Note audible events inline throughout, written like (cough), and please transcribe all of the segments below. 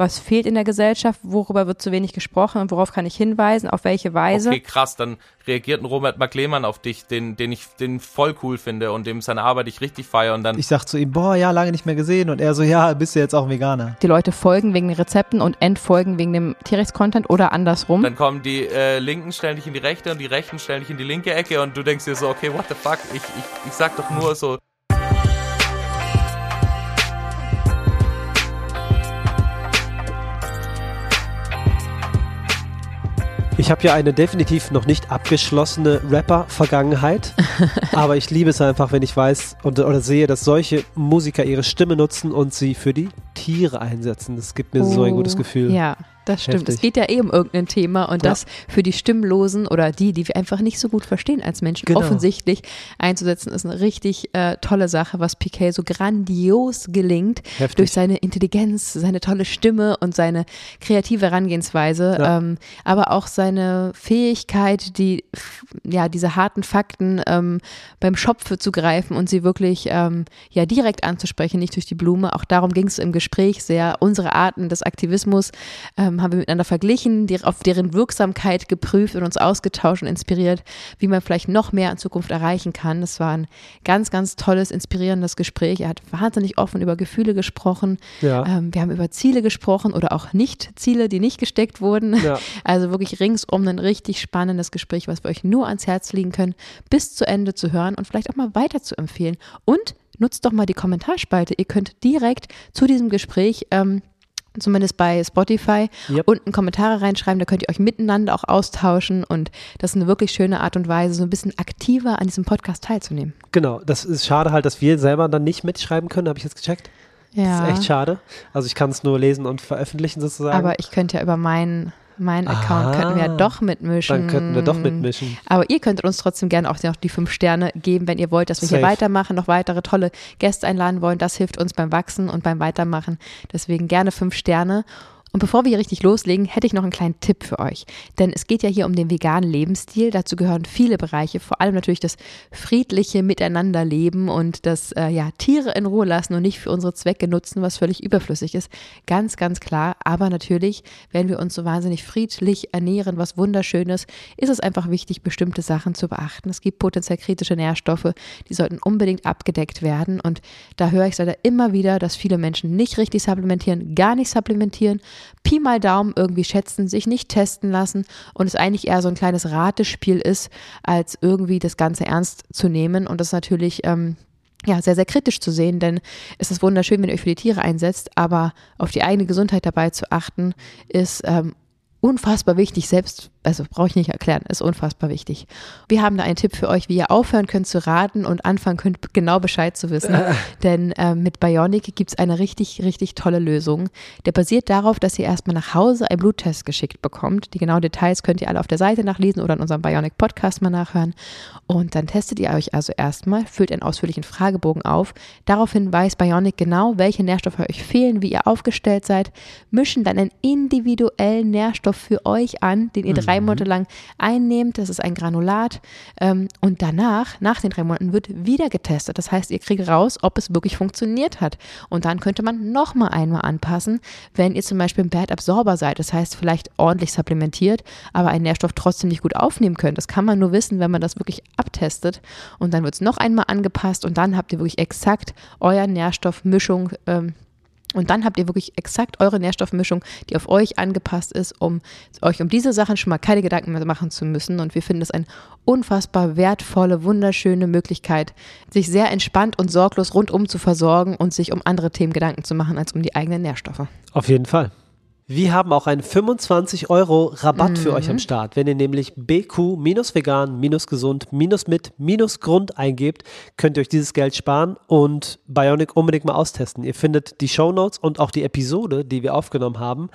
was fehlt in der Gesellschaft, worüber wird zu wenig gesprochen und worauf kann ich hinweisen, auf welche Weise. Okay, krass, dann reagiert ein Robert McLehmann auf dich, den, den ich den voll cool finde und dem seine Arbeit ich richtig feiere und dann. Ich sag zu ihm, boah, ja, lange nicht mehr gesehen und er so, ja, bist du jetzt auch Veganer. Die Leute folgen wegen den Rezepten und entfolgen wegen dem Tierrechts-Content oder andersrum. Dann kommen die äh, Linken, stellen dich in die rechte und die Rechten stellen dich in die linke Ecke und du denkst dir so, okay, what the fuck, ich, ich, ich sag doch nur so, Ich habe ja eine definitiv noch nicht abgeschlossene Rapper-Vergangenheit, (laughs) aber ich liebe es einfach, wenn ich weiß und, oder sehe, dass solche Musiker ihre Stimme nutzen und sie für die Tiere einsetzen. Das gibt mir oh, so ein gutes oh, Gefühl. Ja, das stimmt. Heftig. Es geht ja eh um irgendein Thema und ja. das für die Stimmlosen oder die, die wir einfach nicht so gut verstehen als Menschen, genau. offensichtlich einzusetzen, ist eine richtig äh, tolle Sache, was Piquet so grandios gelingt Heftig. durch seine Intelligenz, seine tolle Stimme und seine kreative Herangehensweise, ja. ähm, aber auch seine Fähigkeit, die ja diese harten Fakten ähm, beim Schopfe zu greifen und sie wirklich ähm, ja direkt anzusprechen, nicht durch die Blume. Auch darum ging es im Gespräch sehr. Unsere Arten des Aktivismus ähm, haben wir miteinander verglichen, die, auf deren Wirksamkeit geprüft und uns ausgetauscht und inspiriert, wie man vielleicht noch mehr in Zukunft erreichen kann. Das war ein ganz, ganz tolles, inspirierendes Gespräch. Er hat wahnsinnig offen über Gefühle gesprochen. Ja. Ähm, wir haben über Ziele gesprochen oder auch Nicht-Ziele, die nicht gesteckt wurden. Ja. (laughs) Also wirklich ringsum ein richtig spannendes Gespräch, was wir euch nur ans Herz legen können, bis zu Ende zu hören und vielleicht auch mal weiter zu empfehlen. Und nutzt doch mal die Kommentarspalte. Ihr könnt direkt zu diesem Gespräch ähm, zumindest bei Spotify, yep. unten Kommentare reinschreiben, da könnt ihr euch miteinander auch austauschen und das ist eine wirklich schöne Art und Weise, so ein bisschen aktiver an diesem Podcast teilzunehmen. Genau, das ist schade halt, dass wir selber dann nicht mitschreiben können, habe ich jetzt gecheckt. Ja. Das ist echt schade. Also ich kann es nur lesen und veröffentlichen sozusagen. Aber ich könnte ja über meinen mein Account ah, könnten wir ja doch mitmischen. Dann könnten wir doch mitmischen. Aber ihr könntet uns trotzdem gerne auch noch die fünf Sterne geben, wenn ihr wollt, dass wir Safe. hier weitermachen, noch weitere tolle Gäste einladen wollen. Das hilft uns beim Wachsen und beim Weitermachen. Deswegen gerne fünf Sterne. Und bevor wir hier richtig loslegen, hätte ich noch einen kleinen Tipp für euch. Denn es geht ja hier um den veganen Lebensstil. Dazu gehören viele Bereiche, vor allem natürlich das friedliche Miteinanderleben und das äh, ja, Tiere in Ruhe lassen und nicht für unsere Zwecke nutzen, was völlig überflüssig ist. Ganz, ganz klar. Aber natürlich, wenn wir uns so wahnsinnig friedlich ernähren, was wunderschönes, ist es einfach wichtig, bestimmte Sachen zu beachten. Es gibt potenziell kritische Nährstoffe, die sollten unbedingt abgedeckt werden. Und da höre ich leider immer wieder, dass viele Menschen nicht richtig supplementieren, gar nicht supplementieren Pi mal Daumen irgendwie schätzen, sich nicht testen lassen und es eigentlich eher so ein kleines Ratespiel ist, als irgendwie das Ganze ernst zu nehmen. Und das natürlich ähm, ja, sehr, sehr kritisch zu sehen, denn es ist wunderschön, wenn ihr euch für die Tiere einsetzt, aber auf die eigene Gesundheit dabei zu achten, ist ähm, unfassbar wichtig, selbst also brauche ich nicht erklären, ist unfassbar wichtig. Wir haben da einen Tipp für euch, wie ihr aufhören könnt zu raten und anfangen könnt, genau Bescheid zu wissen. Äh. (laughs) Denn äh, mit Bionic gibt es eine richtig, richtig tolle Lösung. Der basiert darauf, dass ihr erstmal nach Hause einen Bluttest geschickt bekommt. Die genauen Details könnt ihr alle auf der Seite nachlesen oder in unserem Bionic Podcast mal nachhören. Und dann testet ihr euch also erstmal, füllt einen ausführlichen Fragebogen auf. Daraufhin weiß Bionic genau, welche Nährstoffe euch fehlen, wie ihr aufgestellt seid, mischen dann einen individuellen Nährstoff für euch an, den ihr mhm drei mhm. Monate lang einnehmt. Das ist ein Granulat. Ähm, und danach, nach den drei Monaten, wird wieder getestet. Das heißt, ihr kriegt raus, ob es wirklich funktioniert hat. Und dann könnte man nochmal einmal anpassen, wenn ihr zum Beispiel ein Bad Absorber seid. Das heißt, vielleicht ordentlich supplementiert, aber einen Nährstoff trotzdem nicht gut aufnehmen könnt. Das kann man nur wissen, wenn man das wirklich abtestet. Und dann wird es noch einmal angepasst und dann habt ihr wirklich exakt euer Nährstoffmischung ähm, und dann habt ihr wirklich exakt eure Nährstoffmischung, die auf euch angepasst ist, um euch um diese Sachen schon mal keine Gedanken mehr machen zu müssen. Und wir finden es eine unfassbar wertvolle, wunderschöne Möglichkeit, sich sehr entspannt und sorglos rundum zu versorgen und sich um andere Themen Gedanken zu machen als um die eigenen Nährstoffe. Auf jeden Fall. Wir haben auch einen 25 Euro Rabatt mhm. für euch am mhm. Start. Wenn ihr nämlich BQ-vegan-gesund-mit-mit-Grund eingebt, könnt ihr euch dieses Geld sparen und Bionic unbedingt mal austesten. Ihr findet die Show Notes und auch die Episode, die wir aufgenommen haben,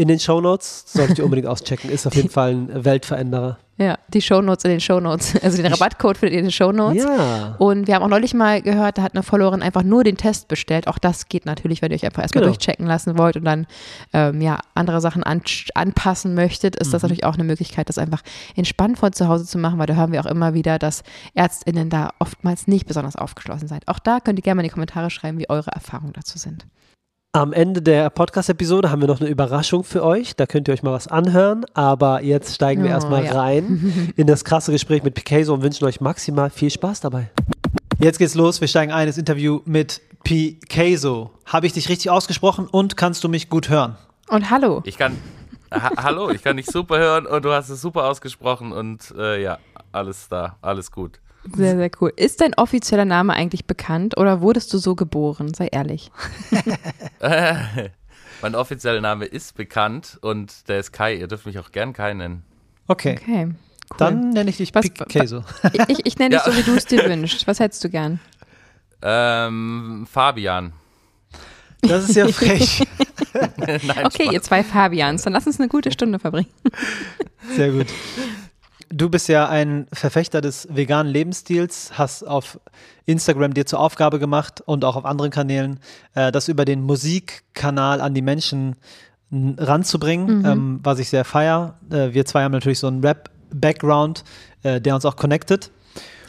in den Show Notes. Solltet ihr (laughs) unbedingt auschecken. Ist auf jeden Fall ein Weltveränderer. Ja, die Shownotes in den Shownotes. (laughs) Also den Rabattcode findet ihr in den Shownotes. Ja. Und wir haben auch neulich mal gehört, da hat eine Followerin einfach nur den Test bestellt. Auch das geht natürlich, wenn ihr euch einfach erstmal genau. durchchecken lassen wollt und dann ähm, ja andere Sachen an, anpassen möchtet, ist mhm. das natürlich auch eine Möglichkeit, das einfach entspannt von zu Hause zu machen, weil da hören wir auch immer wieder, dass ÄrztInnen da oftmals nicht besonders aufgeschlossen sind. Auch da könnt ihr gerne mal in die Kommentare schreiben, wie eure Erfahrungen dazu sind. Am Ende der Podcast-Episode haben wir noch eine Überraschung für euch. Da könnt ihr euch mal was anhören. Aber jetzt steigen wir oh, erstmal ja. rein (laughs) in das krasse Gespräch mit Picasso und wünschen euch maximal viel Spaß dabei. Jetzt geht's los. Wir steigen ein ins Interview mit Picasso. Habe ich dich richtig ausgesprochen und kannst du mich gut hören? Und hallo. Ich kann. Ha hallo, ich kann dich super hören und du hast es super ausgesprochen und äh, ja, alles da, alles gut. Sehr, sehr cool. Ist dein offizieller Name eigentlich bekannt oder wurdest du so geboren? Sei ehrlich. (laughs) mein offizieller Name ist bekannt und der ist Kai. Ihr dürft mich auch gern Kai nennen. Okay. Okay. Cool. Dann nenne ich dich Picasso. (laughs) Ich, ich nenne dich ja. so, wie du es dir wünschst. Was hättest du gern? Ähm, Fabian. Das ist ja frech. (laughs) Nein, okay, Spaß. ihr zwei Fabians, dann lass uns eine gute Stunde verbringen. Sehr gut. Du bist ja ein Verfechter des veganen Lebensstils, hast auf Instagram dir zur Aufgabe gemacht und auch auf anderen Kanälen, äh, das über den Musikkanal an die Menschen ranzubringen, mhm. ähm, was ich sehr feier. Äh, wir zwei haben natürlich so einen Rap-Background, äh, der uns auch connectet.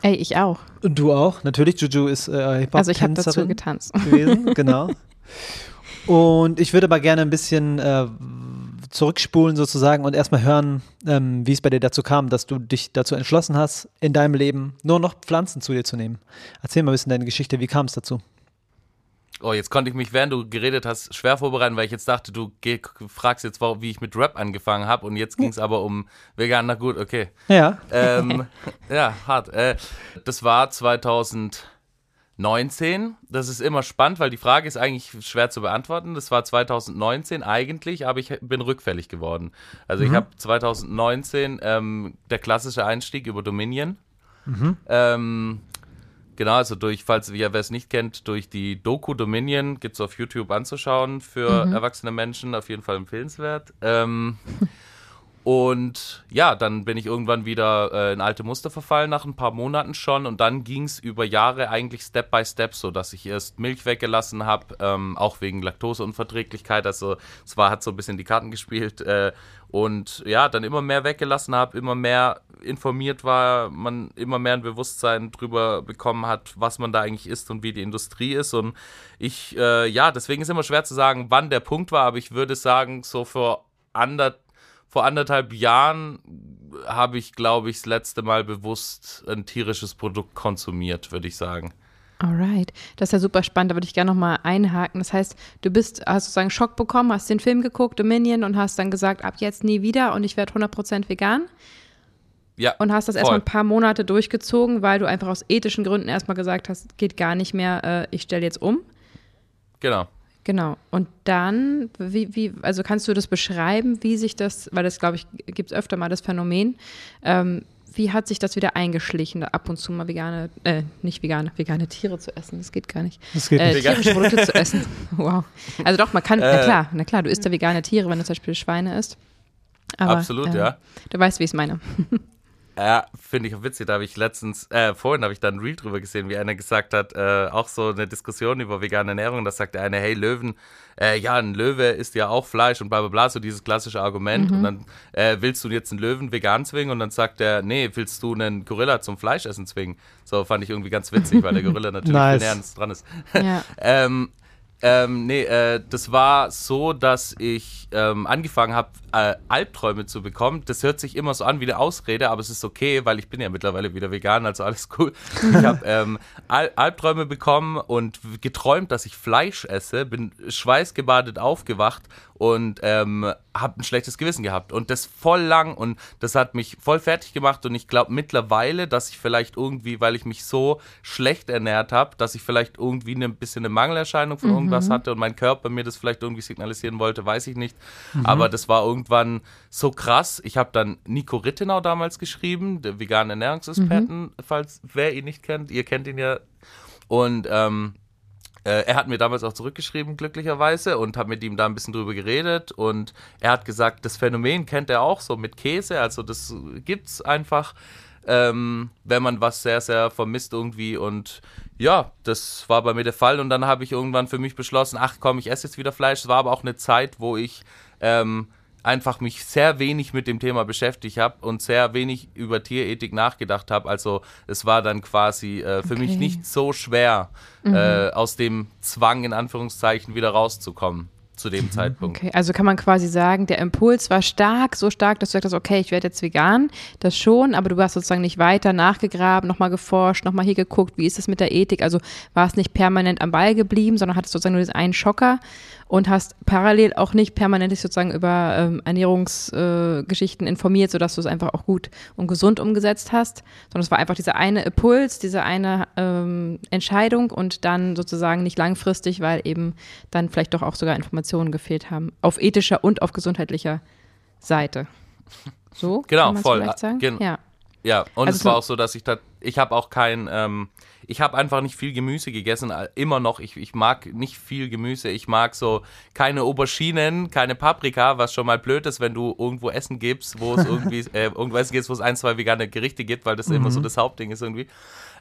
Ey, ich auch. Und du auch, natürlich. Juju ist äh, Hip-Hop Also ich habe dazu getanzt. Gewesen, genau. (laughs) Und ich würde aber gerne ein bisschen äh, zurückspulen sozusagen und erstmal hören, ähm, wie es bei dir dazu kam, dass du dich dazu entschlossen hast, in deinem Leben nur noch Pflanzen zu dir zu nehmen. Erzähl mal ein bisschen deine Geschichte, wie kam es dazu? Oh, jetzt konnte ich mich, während du geredet hast, schwer vorbereiten, weil ich jetzt dachte, du fragst jetzt, wie ich mit Rap angefangen habe und jetzt ging es aber um vegan. Na gut, okay. Ja. Ähm, (laughs) ja, hart. Äh, das war 2000. 19. Das ist immer spannend, weil die Frage ist eigentlich schwer zu beantworten. Das war 2019 eigentlich, aber ich bin rückfällig geworden. Also mhm. ich habe 2019 ähm, der klassische Einstieg über Dominion. Mhm. Ähm, genau, also durch, falls wer es nicht kennt, durch die Doku Dominion gibt es auf YouTube anzuschauen für mhm. erwachsene Menschen, auf jeden Fall empfehlenswert. Ähm, (laughs) Und ja, dann bin ich irgendwann wieder äh, in alte Muster verfallen nach ein paar Monaten schon. Und dann ging es über Jahre eigentlich Step by Step, so dass ich erst Milch weggelassen habe, ähm, auch wegen Laktoseunverträglichkeit. Also es war, hat so ein bisschen die Karten gespielt. Äh, und ja, dann immer mehr weggelassen habe, immer mehr informiert war, man immer mehr ein Bewusstsein drüber bekommen hat, was man da eigentlich ist und wie die Industrie ist. Und ich, äh, ja, deswegen ist immer schwer zu sagen, wann der Punkt war, aber ich würde sagen, so vor anderthalb vor anderthalb Jahren habe ich, glaube ich, das letzte Mal bewusst ein tierisches Produkt konsumiert, würde ich sagen. Alright, das ist ja super spannend, da würde ich gerne nochmal einhaken. Das heißt, du bist, hast sozusagen Schock bekommen, hast den Film geguckt, Dominion, und hast dann gesagt, ab jetzt nie wieder und ich werde 100% vegan. Ja. Und hast das voll. erstmal ein paar Monate durchgezogen, weil du einfach aus ethischen Gründen erstmal gesagt hast, geht gar nicht mehr, äh, ich stelle jetzt um. Genau. Genau. Und dann, wie, wie, also kannst du das beschreiben, wie sich das, weil das, glaube ich, gibt es öfter mal das Phänomen, ähm, wie hat sich das wieder eingeschlichen, ab und zu mal vegane, äh, nicht vegane, vegane Tiere zu essen? Das geht gar nicht. Das geht äh, nicht. Tierische Produkte zu essen. (laughs) Wow. Also doch, man kann, äh, na klar, na klar, du isst ja vegane Tiere, wenn du zum Beispiel Schweine isst. Aber, absolut, äh, ja. Du weißt, wie ich es meine. Ja, finde ich auch witzig. Da habe ich letztens, äh, vorhin habe ich da ein Reel drüber gesehen, wie einer gesagt hat, äh, auch so eine Diskussion über vegane Ernährung. Da sagt der eine, hey, Löwen, äh, ja, ein Löwe isst ja auch Fleisch und bla bla bla, so dieses klassische Argument. Mhm. Und dann äh, willst du jetzt einen Löwen vegan zwingen und dann sagt er, nee, willst du einen Gorilla zum Fleischessen zwingen? So fand ich irgendwie ganz witzig, weil der Gorilla (laughs) natürlich nice. näher dran ist. Ja. (laughs) ähm, ähm, nee, äh, das war so, dass ich ähm, angefangen habe, äh, Albträume zu bekommen. Das hört sich immer so an wie eine Ausrede, aber es ist okay, weil ich bin ja mittlerweile wieder vegan, also alles cool. Ich habe (laughs) ähm, Al Albträume bekommen und geträumt, dass ich Fleisch esse, bin schweißgebadet aufgewacht und ähm, habe ein schlechtes Gewissen gehabt und das voll lang und das hat mich voll fertig gemacht und ich glaube mittlerweile, dass ich vielleicht irgendwie, weil ich mich so schlecht ernährt habe, dass ich vielleicht irgendwie ein bisschen eine Mangelerscheinung von mhm. irgendwas hatte und mein Körper mir das vielleicht irgendwie signalisieren wollte, weiß ich nicht. Mhm. Aber das war irgendwann so krass. Ich habe dann Nico Rittenau damals geschrieben, der vegane Ernährungsexperten, mhm. falls wer ihn nicht kennt, ihr kennt ihn ja. Und ähm, äh, er hat mir damals auch zurückgeschrieben, glücklicherweise, und habe mit ihm da ein bisschen drüber geredet. Und er hat gesagt, das Phänomen kennt er auch so mit Käse. Also das gibt's einfach, ähm, wenn man was sehr, sehr vermisst irgendwie. Und ja, das war bei mir der Fall. Und dann habe ich irgendwann für mich beschlossen, ach komm, ich esse jetzt wieder Fleisch. Es war aber auch eine Zeit, wo ich ähm, einfach mich sehr wenig mit dem Thema beschäftigt habe und sehr wenig über Tierethik nachgedacht habe. Also es war dann quasi äh, für okay. mich nicht so schwer, mhm. äh, aus dem Zwang in Anführungszeichen wieder rauszukommen zu dem mhm. Zeitpunkt. Okay, also kann man quasi sagen, der Impuls war stark, so stark, dass du sagst, okay, ich werde jetzt vegan, das schon, aber du hast sozusagen nicht weiter nachgegraben, nochmal geforscht, nochmal hier geguckt, wie ist es mit der Ethik, also war es nicht permanent am Ball geblieben, sondern hattest sozusagen nur diesen einen Schocker und hast parallel auch nicht permanent sozusagen über ähm, Ernährungsgeschichten äh, informiert, sodass du es einfach auch gut und gesund umgesetzt hast, sondern es war einfach dieser eine Impuls, diese eine ähm, Entscheidung und dann sozusagen nicht langfristig, weil eben dann vielleicht doch auch sogar Informationen gefehlt haben, auf ethischer und auf gesundheitlicher Seite. So? (laughs) Genau, voll. Gen ja. Ja, und also es war auch so, dass ich da, ich habe auch kein, ähm, ich habe einfach nicht viel Gemüse gegessen, äh, immer noch. Ich, ich mag nicht viel Gemüse. Ich mag so keine Auberginen, keine Paprika, was schon mal blöd ist, wenn du irgendwo Essen gibst, wo es (laughs) irgendwie, äh, irgendwo Essen gibt, wo es ein, zwei vegane Gerichte gibt, weil das mhm. immer so mhm. das Hauptding ist irgendwie. Mhm.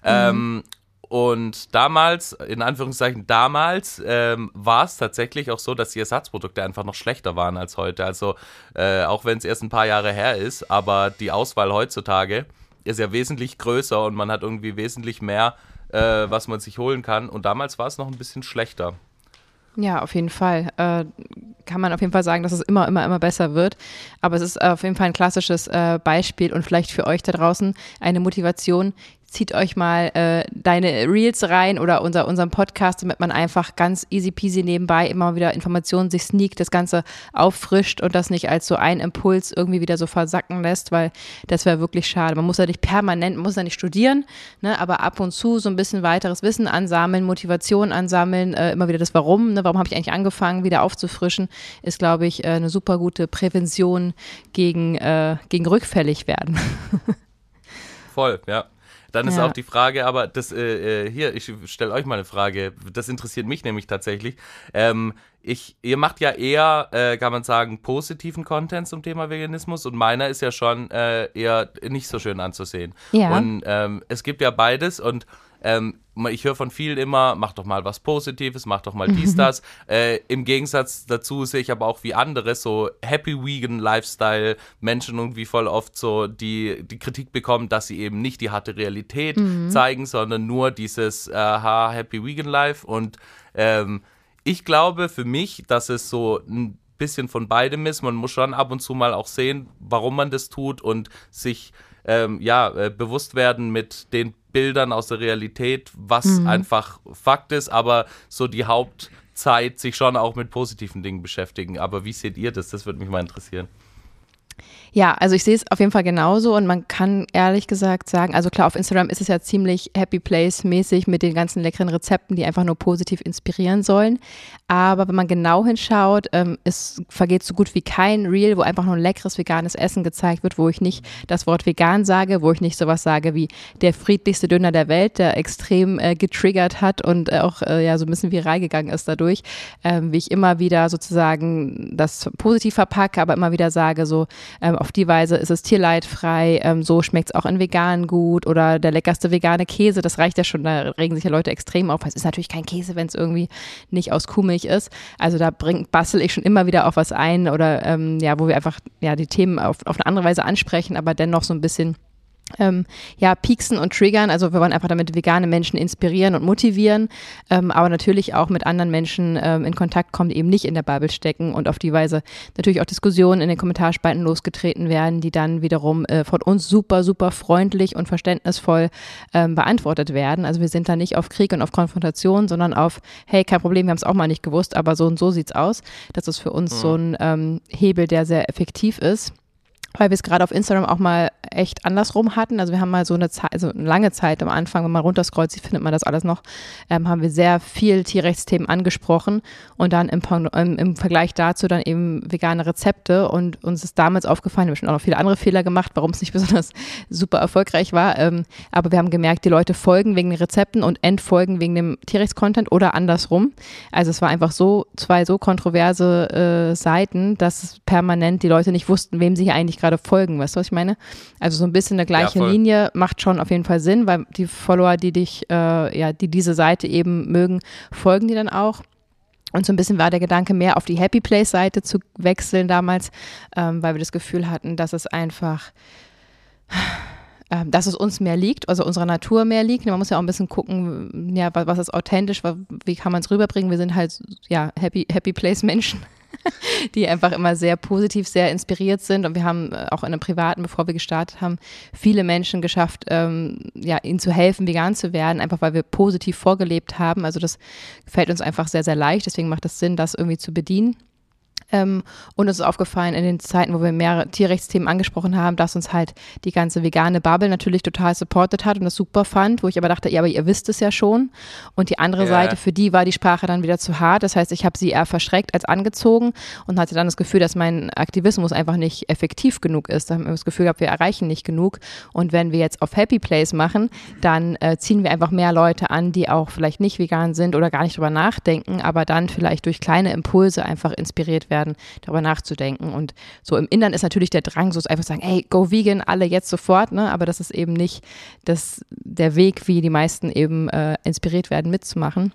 Ähm, und damals, in Anführungszeichen damals, ähm, war es tatsächlich auch so, dass die Ersatzprodukte einfach noch schlechter waren als heute. Also äh, auch wenn es erst ein paar Jahre her ist, aber die Auswahl heutzutage ist ja wesentlich größer und man hat irgendwie wesentlich mehr, äh, was man sich holen kann. Und damals war es noch ein bisschen schlechter. Ja, auf jeden Fall. Äh, kann man auf jeden Fall sagen, dass es immer, immer, immer besser wird. Aber es ist auf jeden Fall ein klassisches äh, Beispiel und vielleicht für euch da draußen eine Motivation, zieht euch mal äh, deine Reels rein oder unser, unseren Podcast, damit man einfach ganz easy peasy nebenbei immer wieder Informationen sich sneakt, das Ganze auffrischt und das nicht als so ein Impuls irgendwie wieder so versacken lässt, weil das wäre wirklich schade. Man muss ja nicht permanent, man muss ja nicht studieren, ne, aber ab und zu so ein bisschen weiteres Wissen ansammeln, Motivation ansammeln, äh, immer wieder das Warum, ne, warum habe ich eigentlich angefangen, wieder aufzufrischen, ist, glaube ich, äh, eine super gute Prävention gegen, äh, gegen rückfällig werden. (laughs) Voll, ja. Dann ist ja. auch die Frage, aber das äh, äh hier, ich stelle euch mal eine Frage. Das interessiert mich nämlich tatsächlich. Ähm, ich, ihr macht ja eher, äh, kann man sagen, positiven Content zum Thema Veganismus und meiner ist ja schon äh, eher nicht so schön anzusehen. Ja. Und ähm, es gibt ja beides und ähm, ich höre von vielen immer, mach doch mal was Positives, mach doch mal dies, (laughs) das. Äh, Im Gegensatz dazu sehe ich aber auch wie andere, so Happy Vegan Lifestyle, Menschen irgendwie voll oft so die, die Kritik bekommen, dass sie eben nicht die harte Realität mhm. zeigen, sondern nur dieses äh, Happy Vegan Life. Und ähm, ich glaube für mich, dass es so ein bisschen von beidem ist. Man muss schon ab und zu mal auch sehen, warum man das tut und sich ähm, ja, äh, bewusst werden mit den Bildern aus der Realität, was mhm. einfach Fakt ist, aber so die Hauptzeit sich schon auch mit positiven Dingen beschäftigen. Aber wie seht ihr das? Das würde mich mal interessieren. Ja, also ich sehe es auf jeden Fall genauso und man kann ehrlich gesagt sagen, also klar, auf Instagram ist es ja ziemlich Happy Place mäßig mit den ganzen leckeren Rezepten, die einfach nur positiv inspirieren sollen. Aber wenn man genau hinschaut, ähm, es vergeht so gut wie kein Reel, wo einfach nur ein leckeres veganes Essen gezeigt wird, wo ich nicht das Wort vegan sage, wo ich nicht sowas sage wie der friedlichste Döner der Welt, der extrem äh, getriggert hat und äh, auch äh, ja so ein bisschen viral gegangen ist dadurch, ähm, wie ich immer wieder sozusagen das positiv verpacke, aber immer wieder sage so, ähm, auf die Weise ist es tierleidfrei, ähm, so schmeckt es auch in vegan gut oder der leckerste vegane Käse, das reicht ja schon, da regen sich ja Leute extrem auf. Es ist natürlich kein Käse, wenn es irgendwie nicht aus Kuhmilch ist. Also da bringt, bastel ich schon immer wieder auf was ein oder ähm, ja, wo wir einfach ja die Themen auf, auf eine andere Weise ansprechen, aber dennoch so ein bisschen ähm, ja, pieksen und triggern. Also wir wollen einfach damit vegane Menschen inspirieren und motivieren, ähm, aber natürlich auch mit anderen Menschen ähm, in Kontakt kommen, die eben nicht in der Bubble stecken und auf die Weise natürlich auch Diskussionen in den Kommentarspalten losgetreten werden, die dann wiederum äh, von uns super, super freundlich und verständnisvoll ähm, beantwortet werden. Also wir sind da nicht auf Krieg und auf Konfrontation, sondern auf, hey, kein Problem, wir haben es auch mal nicht gewusst, aber so und so sieht's aus. Das ist für uns mhm. so ein ähm, Hebel, der sehr effektiv ist weil wir es gerade auf Instagram auch mal echt andersrum hatten. Also wir haben mal so eine Zeit, also eine lange Zeit am Anfang, wenn man runterscrollt, findet man das alles noch, ähm, haben wir sehr viel Tierrechtsthemen angesprochen und dann im, im, im, Vergleich dazu dann eben vegane Rezepte und uns ist damals aufgefallen, wir haben schon auch noch viele andere Fehler gemacht, warum es nicht (laughs) besonders super erfolgreich war, ähm, aber wir haben gemerkt, die Leute folgen wegen den Rezepten und entfolgen wegen dem Tierrechtscontent oder andersrum. Also es war einfach so, zwei so kontroverse äh, Seiten, dass permanent die Leute nicht wussten, wem sie hier eigentlich gerade folgen, weißt du, was ich meine? Also so ein bisschen eine gleiche ja, Linie macht schon auf jeden Fall Sinn, weil die Follower, die dich, äh, ja, die diese Seite eben mögen, folgen die dann auch. Und so ein bisschen war der Gedanke, mehr auf die Happy Place-Seite zu wechseln damals, ähm, weil wir das Gefühl hatten, dass es einfach, äh, dass es uns mehr liegt, also unserer Natur mehr liegt. Man muss ja auch ein bisschen gucken, ja, was, ist authentisch, wie kann man es rüberbringen. Wir sind halt, ja, Happy, Happy Place-Menschen. (laughs) die einfach immer sehr positiv, sehr inspiriert sind. Und wir haben äh, auch in einem privaten, bevor wir gestartet haben, viele Menschen geschafft, ähm, ja, ihnen zu helfen, vegan zu werden, einfach weil wir positiv vorgelebt haben. Also das fällt uns einfach sehr, sehr leicht. Deswegen macht es Sinn, das irgendwie zu bedienen. Ähm, und uns ist aufgefallen in den Zeiten, wo wir mehrere Tierrechtsthemen angesprochen haben, dass uns halt die ganze vegane Bubble natürlich total supportet hat und das super fand, wo ich aber dachte, ja, aber ihr wisst es ja schon. Und die andere ja. Seite, für die war die Sprache dann wieder zu hart. Das heißt, ich habe sie eher verschreckt als angezogen und hatte dann das Gefühl, dass mein Aktivismus einfach nicht effektiv genug ist. Da haben wir das Gefühl gehabt, wir erreichen nicht genug. Und wenn wir jetzt auf Happy Place machen, dann äh, ziehen wir einfach mehr Leute an, die auch vielleicht nicht vegan sind oder gar nicht drüber nachdenken, aber dann vielleicht durch kleine Impulse einfach inspiriert werden werden, darüber nachzudenken. Und so im Innern ist natürlich der Drang, so einfach zu sagen, hey, go vegan, alle jetzt sofort, ne? Aber das ist eben nicht das, der Weg, wie die meisten eben äh, inspiriert werden, mitzumachen.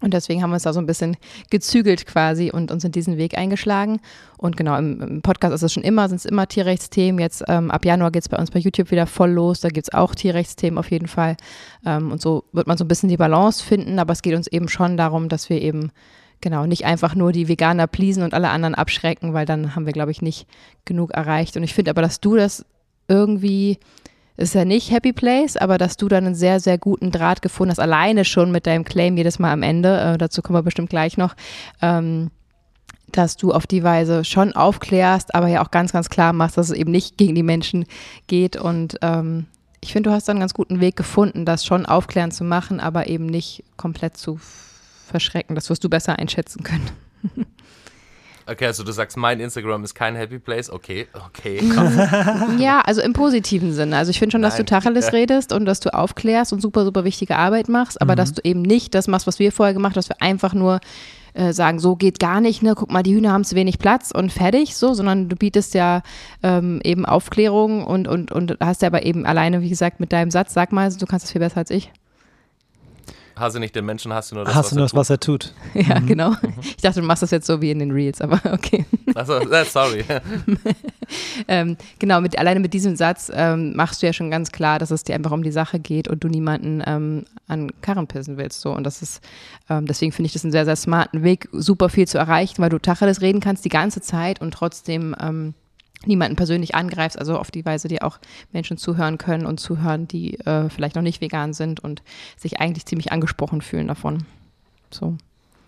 Und deswegen haben wir uns da so ein bisschen gezügelt quasi und uns in diesen Weg eingeschlagen. Und genau, im, im Podcast ist es schon immer, sind es immer Tierrechtsthemen. Jetzt ähm, ab Januar geht es bei uns bei YouTube wieder voll los. Da gibt es auch Tierrechtsthemen auf jeden Fall. Ähm, und so wird man so ein bisschen die Balance finden. Aber es geht uns eben schon darum, dass wir eben Genau, nicht einfach nur die Veganer pleasen und alle anderen abschrecken, weil dann haben wir, glaube ich, nicht genug erreicht. Und ich finde aber, dass du das irgendwie, ist ja nicht Happy Place, aber dass du dann einen sehr, sehr guten Draht gefunden hast, alleine schon mit deinem Claim jedes Mal am Ende, äh, dazu kommen wir bestimmt gleich noch, ähm, dass du auf die Weise schon aufklärst, aber ja auch ganz, ganz klar machst, dass es eben nicht gegen die Menschen geht. Und ähm, ich finde, du hast dann einen ganz guten Weg gefunden, das schon aufklären zu machen, aber eben nicht komplett zu verschrecken. Das wirst du besser einschätzen können. (laughs) Okay, also du sagst, mein Instagram ist kein Happy Place. Okay, okay. (laughs) ja, also im positiven Sinne. Also ich finde schon, dass Nein. du Tacheles redest und dass du aufklärst und super, super wichtige Arbeit machst, aber mhm. dass du eben nicht das machst, was wir vorher gemacht haben, dass wir einfach nur äh, sagen, so geht gar nicht, ne? Guck mal, die Hühner haben zu wenig Platz und fertig, so, sondern du bietest ja ähm, eben Aufklärung und, und, und hast ja aber eben alleine, wie gesagt, mit deinem Satz, sag mal, du kannst das viel besser als ich hasse nicht den Menschen, hasse nur das, hasse was, nur er das was er tut. (laughs) Ja, mhm. genau. Ich dachte, du machst das jetzt so wie in den Reels, aber (laughs) okay. Äh, sorry. (laughs) ähm, genau, mit, alleine mit diesem Satz ähm, machst du ja schon ganz klar, dass es dir einfach um die Sache geht und du niemanden ähm, an Karren pissen willst. So. Und das ist, ähm, deswegen finde ich das einen sehr, sehr smarten Weg, super viel zu erreichen, weil du Tacheles reden kannst die ganze Zeit und trotzdem ähm, niemanden persönlich angreifst, also auf die Weise, die auch Menschen zuhören können und zuhören, die äh, vielleicht noch nicht vegan sind und sich eigentlich ziemlich angesprochen fühlen davon. So.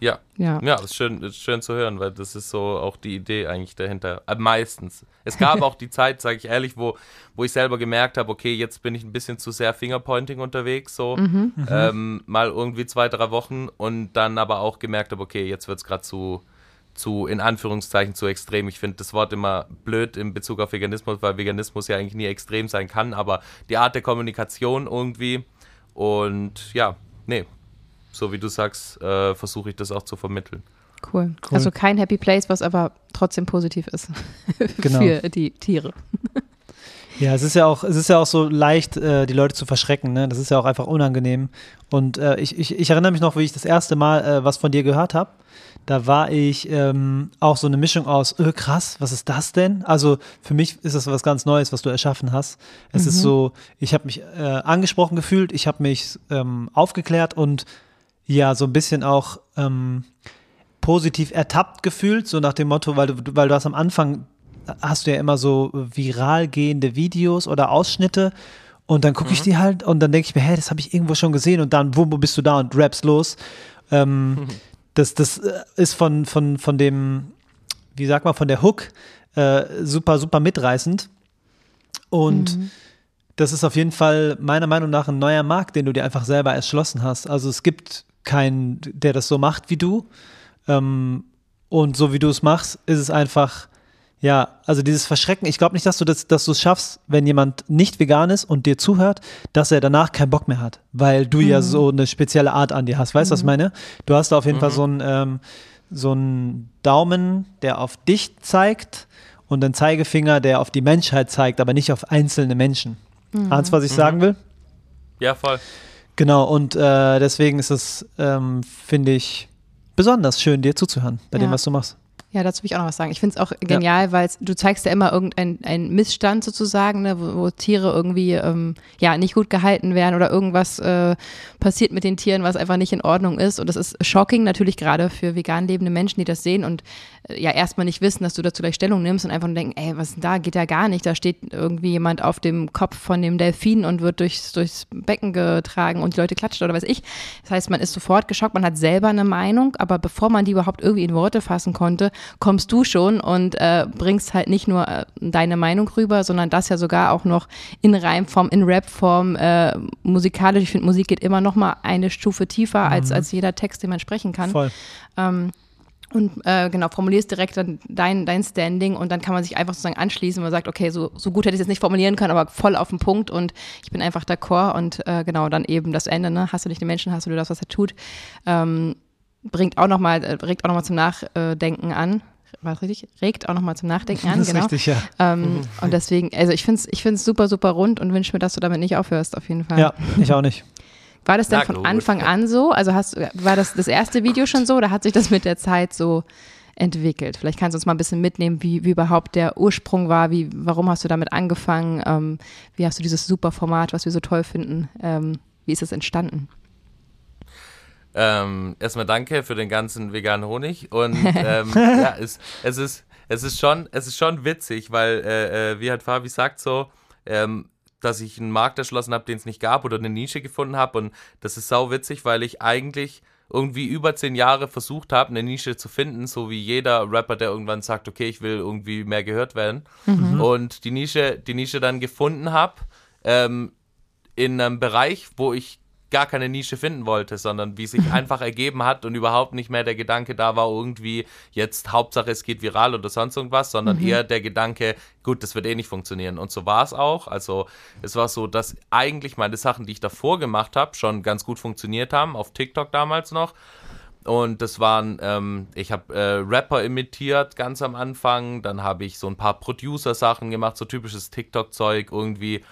Ja, ja, ja, ist schön, ist schön zu hören, weil das ist so auch die Idee eigentlich dahinter. Äh, meistens. Es gab (laughs) auch die Zeit, sage ich ehrlich, wo, wo ich selber gemerkt habe, okay, jetzt bin ich ein bisschen zu sehr Fingerpointing unterwegs, so mhm. ähm, mal irgendwie zwei, drei Wochen und dann aber auch gemerkt habe, okay, jetzt wird es gerade zu, zu, in Anführungszeichen, zu extrem. Ich finde das Wort immer blöd in Bezug auf Veganismus, weil Veganismus ja eigentlich nie extrem sein kann, aber die Art der Kommunikation irgendwie und ja, nee, so wie du sagst, äh, versuche ich das auch zu vermitteln. Cool. cool. Also kein Happy Place, was aber trotzdem positiv ist (laughs) genau. für die Tiere. (laughs) Ja, es ist ja auch, es ist ja auch so leicht, äh, die Leute zu verschrecken. Ne? Das ist ja auch einfach unangenehm. Und äh, ich, ich, ich erinnere mich noch, wie ich das erste Mal äh, was von dir gehört habe. Da war ich ähm, auch so eine Mischung aus, öh, krass, was ist das denn? Also für mich ist das was ganz Neues, was du erschaffen hast. Es mhm. ist so, ich habe mich äh, angesprochen gefühlt, ich habe mich ähm, aufgeklärt und ja, so ein bisschen auch ähm, positiv ertappt gefühlt, so nach dem Motto, weil du, weil du hast am Anfang, hast du ja immer so viral gehende Videos oder Ausschnitte und dann gucke ich mhm. die halt und dann denke ich mir, hey, das habe ich irgendwo schon gesehen und dann, wo bist du da und raps los. Ähm, mhm. das, das äh, ist von, von, von dem, wie sag mal, von der Hook äh, super, super mitreißend. Und mhm. das ist auf jeden Fall meiner Meinung nach ein neuer Markt, den du dir einfach selber erschlossen hast. Also es gibt keinen, der das so macht wie du. Ähm, und so wie du es machst, ist es einfach ja, also dieses Verschrecken, ich glaube nicht, dass du das, dass du es schaffst, wenn jemand nicht vegan ist und dir zuhört, dass er danach keinen Bock mehr hat, weil du mhm. ja so eine spezielle Art an dir hast. Weißt du, mhm. was ich meine? Du hast da auf jeden mhm. Fall so einen, ähm, so einen Daumen, der auf dich zeigt und einen Zeigefinger, der auf die Menschheit zeigt, aber nicht auf einzelne Menschen. Mhm. Ahnst was ich sagen mhm. will? Ja, voll. Genau, und äh, deswegen ist es, ähm, finde ich, besonders schön, dir zuzuhören bei ja. dem, was du machst. Ja, dazu will ich auch noch was sagen. Ich finde es auch genial, ja. weil du zeigst ja immer irgendeinen Missstand sozusagen, ne, wo, wo, Tiere irgendwie ähm, ja nicht gut gehalten werden oder irgendwas äh, passiert mit den Tieren, was einfach nicht in Ordnung ist. Und das ist shocking natürlich gerade für vegan lebende Menschen, die das sehen und ja erstmal nicht wissen, dass du dazu gleich Stellung nimmst und einfach nur denken, ey, was ist denn da? Geht ja gar nicht. Da steht irgendwie jemand auf dem Kopf von dem Delfin und wird durchs, durchs Becken getragen und die Leute klatschen oder was ich. Das heißt, man ist sofort geschockt, man hat selber eine Meinung, aber bevor man die überhaupt irgendwie in Worte fassen konnte, kommst du schon und äh, bringst halt nicht nur äh, deine Meinung rüber, sondern das ja sogar auch noch in Reimform, in Rapform, äh, musikalisch. Ich finde, Musik geht immer noch mal eine Stufe tiefer mhm. als, als jeder Text, den man sprechen kann. Voll. Ähm, und äh, genau, formulierst direkt dann dein, dein Standing und dann kann man sich einfach sozusagen anschließen, man sagt, okay, so, so gut hätte ich es jetzt nicht formulieren können, aber voll auf den Punkt und ich bin einfach d'accord und äh, genau, dann eben das Ende, ne? Hast du nicht den Menschen, hast du das, was er tut. Ähm, bringt auch nochmal, äh, regt auch nochmal zum Nachdenken an. War das richtig? Regt auch nochmal zum Nachdenken an, das genau. Ist richtig, ja. Ähm, mhm. Und deswegen, also ich finde es ich find's super, super rund und wünsche mir, dass du damit nicht aufhörst, auf jeden Fall. Ja, ich auch nicht. War das denn von Anfang an so? Also hast, war das das erste Video schon so oder hat sich das mit der Zeit so entwickelt? Vielleicht kannst du uns mal ein bisschen mitnehmen, wie, wie überhaupt der Ursprung war, wie, warum hast du damit angefangen, ähm, wie hast du dieses super Format, was wir so toll finden, ähm, wie ist es entstanden? Ähm, erstmal danke für den ganzen veganen Honig und (laughs) ähm, ja, es, es, ist, es, ist schon, es ist schon witzig, weil, äh, äh, wie halt Fabi sagt so, ähm, dass ich einen Markt erschlossen habe, den es nicht gab oder eine Nische gefunden habe und das ist sau witzig, weil ich eigentlich irgendwie über zehn Jahre versucht habe, eine Nische zu finden, so wie jeder Rapper, der irgendwann sagt, okay, ich will irgendwie mehr gehört werden mhm. und die Nische, die Nische dann gefunden habe ähm, in einem Bereich, wo ich gar keine Nische finden wollte, sondern wie sich (laughs) einfach ergeben hat und überhaupt nicht mehr der Gedanke da war, irgendwie jetzt Hauptsache es geht viral oder sonst irgendwas, sondern mhm. eher der Gedanke, gut, das wird eh nicht funktionieren. Und so war es auch. Also es war so, dass eigentlich meine Sachen, die ich davor gemacht habe, schon ganz gut funktioniert haben, auf TikTok damals noch. Und das waren, ähm, ich habe äh, Rapper imitiert ganz am Anfang, dann habe ich so ein paar Producer-Sachen gemacht, so typisches TikTok-Zeug irgendwie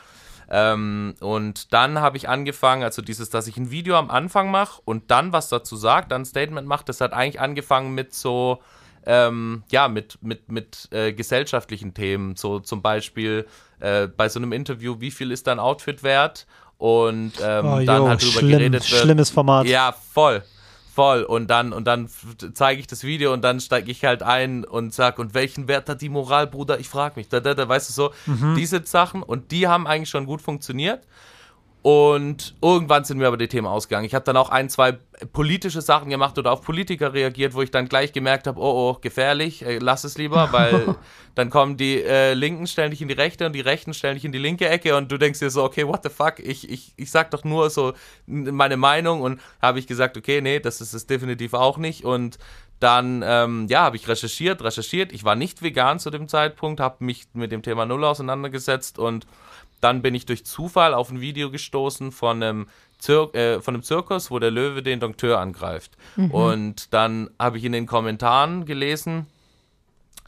ähm, und dann habe ich angefangen, also dieses, dass ich ein Video am Anfang mache und dann was dazu sagt, dann ein Statement mache, das hat eigentlich angefangen mit so, ähm, ja, mit, mit, mit äh, gesellschaftlichen Themen. So zum Beispiel äh, bei so einem Interview, wie viel ist dein Outfit wert? Und ähm, oh, dann jo, halt darüber schlimm, geredet wird. Schlimmes Format. Ja, voll voll. Und dann, und dann zeige ich das Video und dann steige ich halt ein und sag, und welchen Wert hat die Moral, Bruder? Ich frage mich. Da, da, da, weißt du so, mhm. diese Sachen und die haben eigentlich schon gut funktioniert. Und irgendwann sind mir aber die Themen ausgegangen. Ich habe dann auch ein, zwei politische Sachen gemacht oder auf Politiker reagiert, wo ich dann gleich gemerkt habe, oh, oh, gefährlich, äh, lass es lieber, weil (laughs) dann kommen die äh, Linken, stellen dich in die rechte und die Rechten stellen dich in die linke Ecke und du denkst dir so, okay, what the fuck, ich, ich, ich sag doch nur so meine Meinung und habe ich gesagt, okay, nee, das ist es definitiv auch nicht und dann, ähm, ja, habe ich recherchiert, recherchiert. Ich war nicht vegan zu dem Zeitpunkt, habe mich mit dem Thema Null auseinandergesetzt und dann bin ich durch Zufall auf ein Video gestoßen von einem, Zir äh, von einem Zirkus, wo der Löwe den Dompteur angreift. Mhm. Und dann habe ich in den Kommentaren gelesen,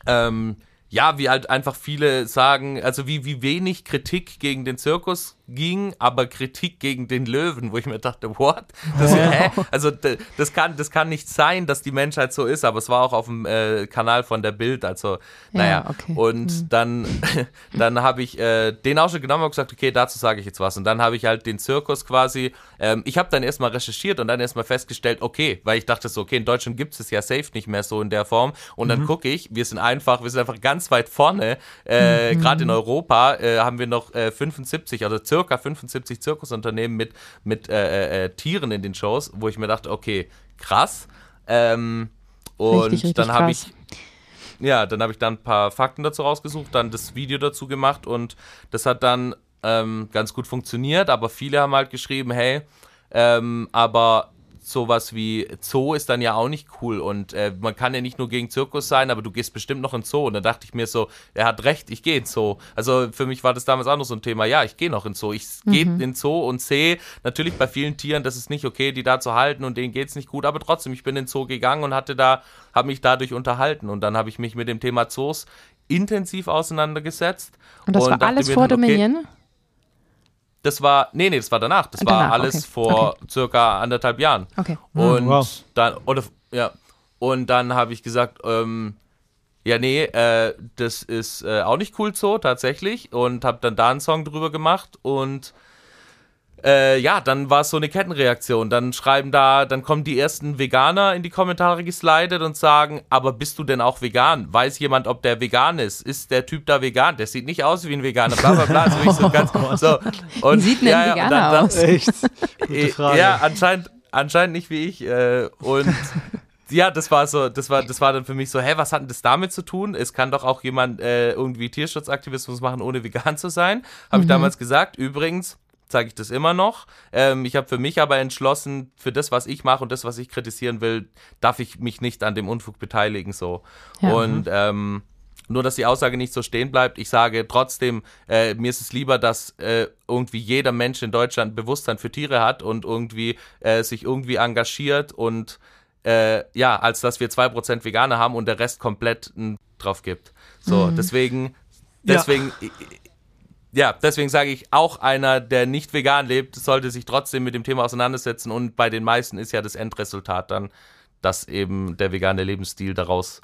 ähm, ja, wie halt einfach viele sagen, also wie, wie wenig Kritik gegen den Zirkus ging, aber Kritik gegen den Löwen, wo ich mir dachte, what? Das, hä? Also das kann, das kann nicht sein, dass die Menschheit so ist, aber es war auch auf dem äh, Kanal von der Bild, also naja. Ja, okay. Und mhm. dann, (laughs) dann habe ich äh, den auch schon genommen und gesagt, okay, dazu sage ich jetzt was. Und dann habe ich halt den Zirkus quasi, ähm, ich habe dann erstmal recherchiert und dann erstmal festgestellt, okay, weil ich dachte so, okay, in Deutschland gibt es ja safe nicht mehr so in der Form. Und dann mhm. gucke ich, wir sind einfach, wir sind einfach ganz weit vorne, äh, mhm. gerade in Europa äh, haben wir noch 75, äh, also circa 75 Zirkusunternehmen mit, mit äh, äh, äh, Tieren in den Shows, wo ich mir dachte, okay, krass. Ähm, und richtig, richtig dann habe ich ja, dann habe ich dann ein paar Fakten dazu rausgesucht, dann das Video dazu gemacht und das hat dann ähm, ganz gut funktioniert, aber viele haben halt geschrieben, hey, ähm, aber sowas wie Zoo ist dann ja auch nicht cool und äh, man kann ja nicht nur gegen Zirkus sein, aber du gehst bestimmt noch in Zoo. Und da dachte ich mir so, er hat recht, ich gehe in Zoo. Also für mich war das damals auch noch so ein Thema, ja, ich gehe noch in Zoo. Ich mhm. gehe in Zoo und sehe natürlich bei vielen Tieren, das ist nicht okay, die da zu halten und denen geht es nicht gut, aber trotzdem, ich bin in Zoo gegangen und hatte da, habe mich dadurch unterhalten und dann habe ich mich mit dem Thema Zoos intensiv auseinandergesetzt. Und das und war alles vor Dominion? Okay, das war, nee, nee, das war danach. Das danach, war alles okay. vor okay. circa anderthalb Jahren. Okay. Und wow. dann, oder, ja. Und dann habe ich gesagt, ähm, ja, nee, äh, das ist äh, auch nicht cool so, tatsächlich. Und habe dann da einen Song drüber gemacht und äh, ja, dann war es so eine Kettenreaktion. Dann schreiben da, dann kommen die ersten Veganer in die Kommentare geslidet und sagen, aber bist du denn auch vegan? Weiß jemand, ob der vegan ist? Ist der Typ da vegan? Der sieht nicht aus wie ein Veganer, bla bla bla. Also so ganz, (laughs) so. Und, wie sieht denn ja, ein Veganer dann, dann, aus? Echt? (laughs) Gute Frage. Ja, anscheinend, anscheinend nicht wie ich. Äh, und (laughs) ja, das war so, das war, das war dann für mich so, hä, was hat denn das damit zu tun? Es kann doch auch jemand äh, irgendwie Tierschutzaktivismus machen, ohne vegan zu sein. Habe mhm. ich damals gesagt. Übrigens, sage ich das immer noch. Ähm, ich habe für mich aber entschlossen, für das, was ich mache und das, was ich kritisieren will, darf ich mich nicht an dem Unfug beteiligen. So. Ja. Und ähm, nur, dass die Aussage nicht so stehen bleibt. Ich sage trotzdem, äh, mir ist es lieber, dass äh, irgendwie jeder Mensch in Deutschland Bewusstsein für Tiere hat und irgendwie äh, sich irgendwie engagiert und äh, ja, als dass wir 2% Veganer haben und der Rest komplett drauf gibt. So, mhm. deswegen, deswegen, ja ja, deswegen sage ich, auch einer, der nicht vegan lebt, sollte sich trotzdem mit dem Thema auseinandersetzen. Und bei den meisten ist ja das Endresultat dann, dass eben der vegane Lebensstil daraus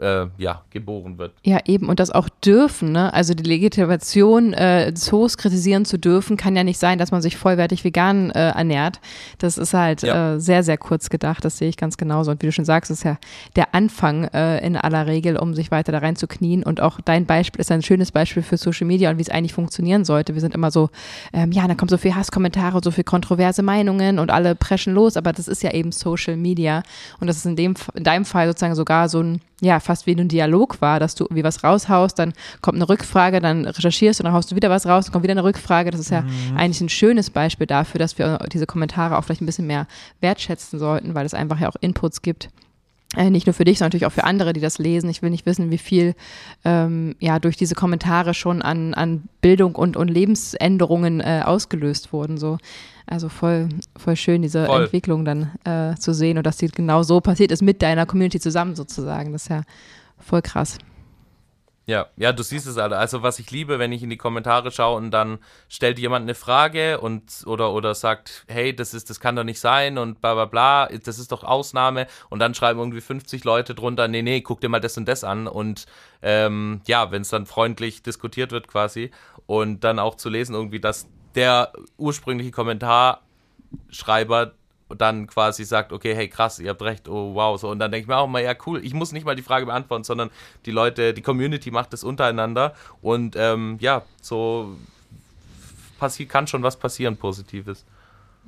äh, ja, geboren wird. Ja, eben. Und das auch dürfen. Ne? Also die Legitimation, äh, Zoos kritisieren zu dürfen, kann ja nicht sein, dass man sich vollwertig vegan äh, ernährt. Das ist halt ja. äh, sehr, sehr kurz gedacht. Das sehe ich ganz genauso. Und wie du schon sagst, ist ja der Anfang äh, in aller Regel, um sich weiter da rein zu knien. Und auch dein Beispiel ist ein schönes Beispiel für Social Media und wie es eigentlich funktionieren sollte. Wir sind immer so, ähm, ja, da kommen so viele Hasskommentare, so viele kontroverse Meinungen und alle preschen los. Aber das ist ja eben Social Media. Und das ist in, dem, in deinem Fall sozusagen sogar so ein ja, fast wie ein Dialog war, dass du irgendwie was raushaust, dann kommt eine Rückfrage, dann recherchierst und dann haust du wieder was raus, dann kommt wieder eine Rückfrage. Das ist ja mhm. eigentlich ein schönes Beispiel dafür, dass wir diese Kommentare auch vielleicht ein bisschen mehr wertschätzen sollten, weil es einfach ja auch Inputs gibt. Äh, nicht nur für dich, sondern natürlich auch für andere, die das lesen. Ich will nicht wissen, wie viel ähm, ja durch diese Kommentare schon an, an Bildung und, und Lebensänderungen äh, ausgelöst wurden. So. Also voll, voll schön, diese voll. Entwicklung dann äh, zu sehen und dass die genau so passiert ist mit deiner Community zusammen sozusagen. Das ist ja voll krass. Ja, ja, du siehst es alle. Also was ich liebe, wenn ich in die Kommentare schaue und dann stellt jemand eine Frage und oder oder sagt, hey, das ist, das kann doch nicht sein und bla bla bla, das ist doch Ausnahme. Und dann schreiben irgendwie 50 Leute drunter, nee, nee, guck dir mal das und das an. Und ähm, ja, wenn es dann freundlich diskutiert wird quasi. Und dann auch zu lesen irgendwie, dass der ursprüngliche Kommentarschreiber dann quasi sagt, okay, hey krass, ihr habt recht, oh wow, so und dann denke ich mir auch mal, ja cool, ich muss nicht mal die Frage beantworten, sondern die Leute, die Community macht es untereinander und ähm, ja, so passiert, kann schon was passieren Positives.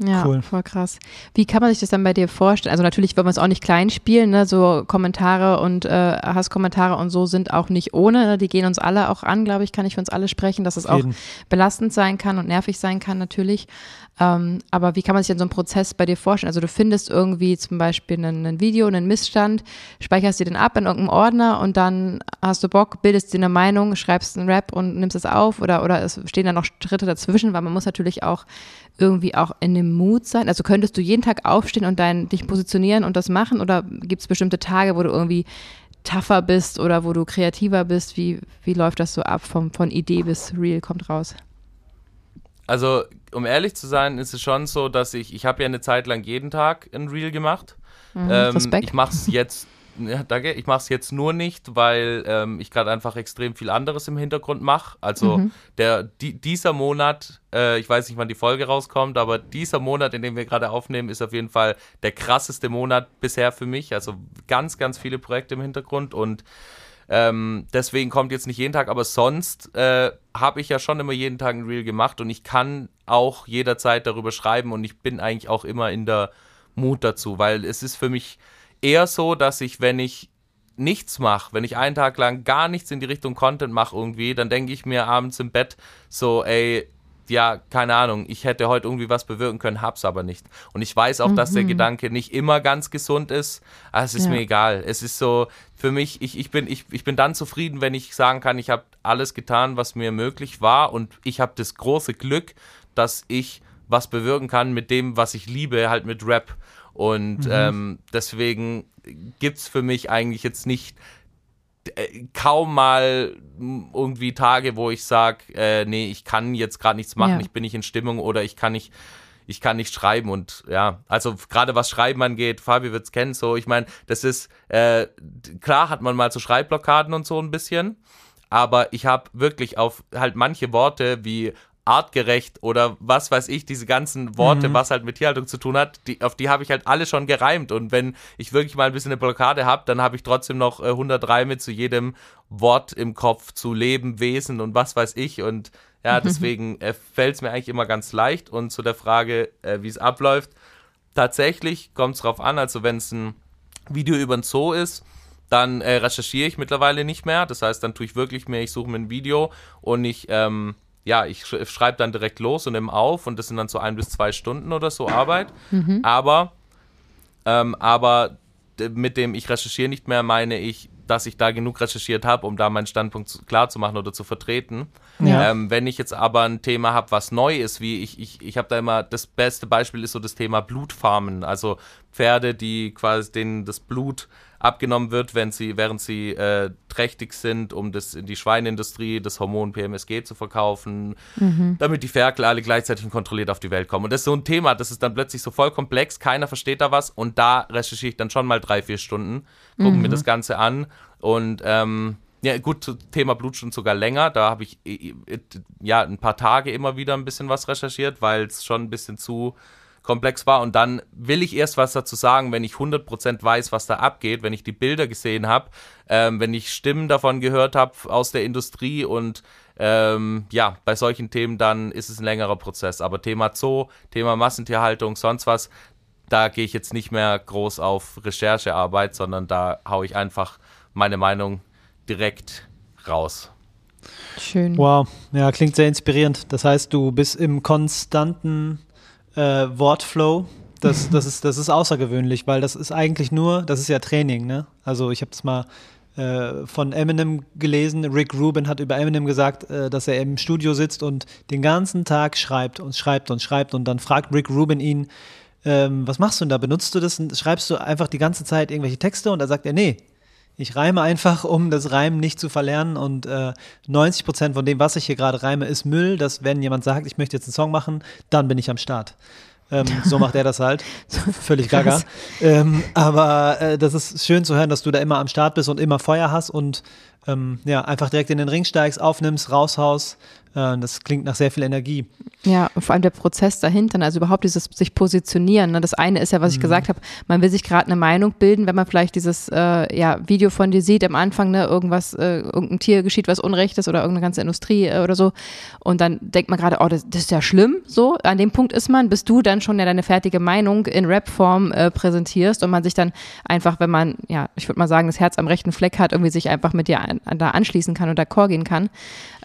Ja, cool. voll krass. Wie kann man sich das dann bei dir vorstellen? Also natürlich wollen wir es auch nicht klein spielen, ne? so Kommentare und äh, Hasskommentare und so sind auch nicht ohne, ne? die gehen uns alle auch an, glaube ich, kann ich für uns alle sprechen, dass es auch belastend sein kann und nervig sein kann natürlich. Ähm, aber wie kann man sich denn so einen Prozess bei dir vorstellen? Also du findest irgendwie zum Beispiel ein Video, einen Missstand, speicherst dir den ab in irgendeinem Ordner und dann hast du Bock, bildest dir eine Meinung, schreibst einen Rap und nimmst es auf oder, oder es stehen da noch Schritte dazwischen, weil man muss natürlich auch irgendwie auch in dem Mut sein. Also könntest du jeden Tag aufstehen und dein, dich positionieren und das machen oder gibt es bestimmte Tage, wo du irgendwie tougher bist oder wo du kreativer bist? Wie, wie läuft das so ab vom, von Idee bis Real kommt raus? Also, um ehrlich zu sein, ist es schon so, dass ich, ich habe ja eine Zeit lang jeden Tag ein Reel gemacht. Mhm, ähm, ich mache es jetzt, ja, danke, ich mache es jetzt nur nicht, weil ähm, ich gerade einfach extrem viel anderes im Hintergrund mache. Also mhm. der, die, dieser Monat, äh, ich weiß nicht, wann die Folge rauskommt, aber dieser Monat, in dem wir gerade aufnehmen, ist auf jeden Fall der krasseste Monat bisher für mich. Also ganz, ganz viele Projekte im Hintergrund und ähm, deswegen kommt jetzt nicht jeden Tag, aber sonst äh, habe ich ja schon immer jeden Tag ein Reel gemacht und ich kann auch jederzeit darüber schreiben und ich bin eigentlich auch immer in der Mut dazu, weil es ist für mich eher so, dass ich, wenn ich nichts mache, wenn ich einen Tag lang gar nichts in die Richtung Content mache irgendwie, dann denke ich mir abends im Bett so, ey, ja, keine Ahnung, ich hätte heute irgendwie was bewirken können, hab's aber nicht. Und ich weiß auch, mhm. dass der mhm. Gedanke nicht immer ganz gesund ist, aber es ist ja. mir egal. Es ist so, für mich, ich, ich, bin, ich, ich bin dann zufrieden, wenn ich sagen kann, ich habe alles getan, was mir möglich war und ich habe das große Glück, dass ich was bewirken kann mit dem, was ich liebe, halt mit Rap. Und mhm. ähm, deswegen gibt's für mich eigentlich jetzt nicht kaum mal irgendwie Tage, wo ich sage, äh, nee, ich kann jetzt gerade nichts machen, ja. ich bin nicht in Stimmung oder ich kann nicht ich kann nicht schreiben und ja, also gerade was Schreiben angeht, Fabi wird es kennen, so, ich meine, das ist, äh, klar hat man mal so Schreibblockaden und so ein bisschen, aber ich habe wirklich auf halt manche Worte wie artgerecht oder was weiß ich, diese ganzen Worte, mhm. was halt mit Tierhaltung zu tun hat, die, auf die habe ich halt alle schon gereimt. Und wenn ich wirklich mal ein bisschen eine Blockade habe, dann habe ich trotzdem noch äh, 100 Reime zu jedem Wort im Kopf, zu Leben, Wesen und was weiß ich. Und ja, (laughs) deswegen äh, fällt es mir eigentlich immer ganz leicht. Und zu der Frage, äh, wie es abläuft, tatsächlich kommt es drauf an, also wenn es ein Video über ein Zoo ist, dann äh, recherchiere ich mittlerweile nicht mehr. Das heißt, dann tue ich wirklich mehr, ich suche mir ein Video und ich ähm, ja, ich schreibe dann direkt los und nehme auf und das sind dann so ein bis zwei Stunden oder so Arbeit. Mhm. Aber, ähm, aber mit dem ich recherchiere nicht mehr, meine ich, dass ich da genug recherchiert habe, um da meinen Standpunkt klar zu machen oder zu vertreten. Ja. Ähm, wenn ich jetzt aber ein Thema habe, was neu ist, wie ich, ich, ich habe da immer, das beste Beispiel ist so das Thema Blutfarmen, also Pferde, die quasi denen das Blut abgenommen wird, wenn sie, während sie äh, trächtig sind, um das in die Schweineindustrie das Hormon PMSG zu verkaufen, mhm. damit die Ferkel alle gleichzeitig kontrolliert auf die Welt kommen. Und das ist so ein Thema, das ist dann plötzlich so voll komplex, keiner versteht da was und da recherchiere ich dann schon mal drei, vier Stunden, gucke mhm. mir das Ganze an und ähm, ja, gut, Thema Blutstunden sogar länger. Da habe ich äh, äh, ja ein paar Tage immer wieder ein bisschen was recherchiert, weil es schon ein bisschen zu komplex war. Und dann will ich erst was dazu sagen, wenn ich 100% weiß, was da abgeht, wenn ich die Bilder gesehen habe, ähm, wenn ich Stimmen davon gehört habe aus der Industrie und ähm, ja, bei solchen Themen dann ist es ein längerer Prozess. Aber Thema Zoo, Thema Massentierhaltung, sonst was, da gehe ich jetzt nicht mehr groß auf Recherchearbeit, sondern da haue ich einfach meine Meinung direkt raus. Schön. Wow, ja, klingt sehr inspirierend. Das heißt, du bist im konstanten äh, Wortflow. Das, das, ist, das ist außergewöhnlich, weil das ist eigentlich nur, das ist ja Training, ne? Also ich habe es mal äh, von Eminem gelesen. Rick Rubin hat über Eminem gesagt, äh, dass er im Studio sitzt und den ganzen Tag schreibt und schreibt und schreibt und dann fragt Rick Rubin ihn, ähm, was machst du denn da? Benutzt du das? Schreibst du einfach die ganze Zeit irgendwelche Texte? Und da sagt er, nee, ich reime einfach, um das Reimen nicht zu verlernen und äh, 90 Prozent von dem, was ich hier gerade reime, ist Müll, dass wenn jemand sagt, ich möchte jetzt einen Song machen, dann bin ich am Start. Ähm, so macht er das halt. (laughs) Völlig gaga. Ähm, aber äh, das ist schön zu hören, dass du da immer am Start bist und immer Feuer hast und ähm, ja, einfach direkt in den Ring steigst, aufnimmst, raushaust. Äh, das klingt nach sehr viel Energie. Ja, und vor allem der Prozess dahinter, also überhaupt dieses sich positionieren. Ne? Das eine ist ja, was ich mhm. gesagt habe, man will sich gerade eine Meinung bilden, wenn man vielleicht dieses äh, ja, Video von dir sieht am Anfang, ne, irgendwas, äh, irgendein Tier geschieht was Unrechtes oder irgendeine ganze Industrie äh, oder so. Und dann denkt man gerade, oh, das, das, ist ja schlimm. So, an dem Punkt ist man, bis du dann schon ja deine fertige Meinung in Rap-Form äh, präsentierst und man sich dann einfach, wenn man, ja, ich würde mal sagen, das Herz am rechten Fleck hat, irgendwie sich einfach mit dir an, da anschließen kann und d'accord gehen kann.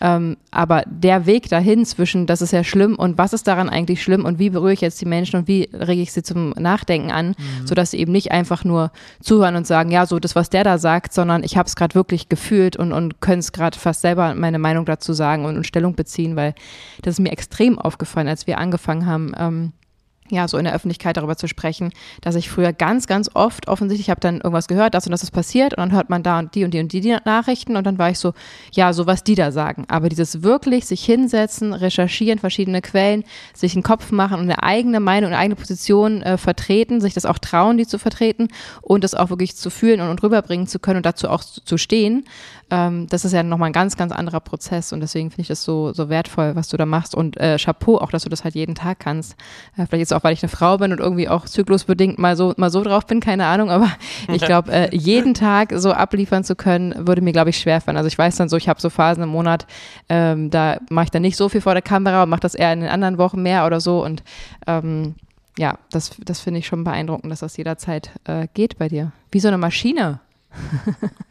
Ähm, aber der Weg dahin zwischen, das ist ja schlimm und was ist daran eigentlich schlimm und wie berühre ich jetzt die Menschen und wie rege ich sie zum Nachdenken an, mhm. sodass sie eben nicht einfach nur zuhören und sagen, ja, so das, was der da sagt, sondern ich habe es gerade wirklich gefühlt und, und können es gerade fast selber meine Meinung dazu sagen und, und, Stellung beziehen, weil das ist mir extrem aufgefallen, als wir angefangen haben, ähm, ja, so in der Öffentlichkeit darüber zu sprechen, dass ich früher ganz, ganz oft offensichtlich, ich habe dann irgendwas gehört, das und das ist passiert und dann hört man da und die und die und die Nachrichten und dann war ich so, ja, so was die da sagen. Aber dieses wirklich sich hinsetzen, recherchieren, verschiedene Quellen, sich einen Kopf machen und eine eigene Meinung, eine eigene Position äh, vertreten, sich das auch trauen, die zu vertreten und das auch wirklich zu fühlen und, und rüberbringen zu können und dazu auch zu, zu stehen, ähm, das ist ja nochmal ein ganz, ganz anderer Prozess und deswegen finde ich das so, so wertvoll, was du da machst und äh, Chapeau auch, dass du das halt jeden Tag kannst. Äh, vielleicht jetzt auch, weil ich eine Frau bin und irgendwie auch zyklusbedingt mal so, mal so drauf bin, keine Ahnung, aber (laughs) ich glaube, äh, jeden Tag so abliefern zu können, würde mir, glaube ich, schwerfallen. Also ich weiß dann so, ich habe so Phasen im Monat, ähm, da mache ich dann nicht so viel vor der Kamera und mache das eher in den anderen Wochen mehr oder so und ähm, ja, das, das finde ich schon beeindruckend, dass das jederzeit äh, geht bei dir. Wie so eine Maschine.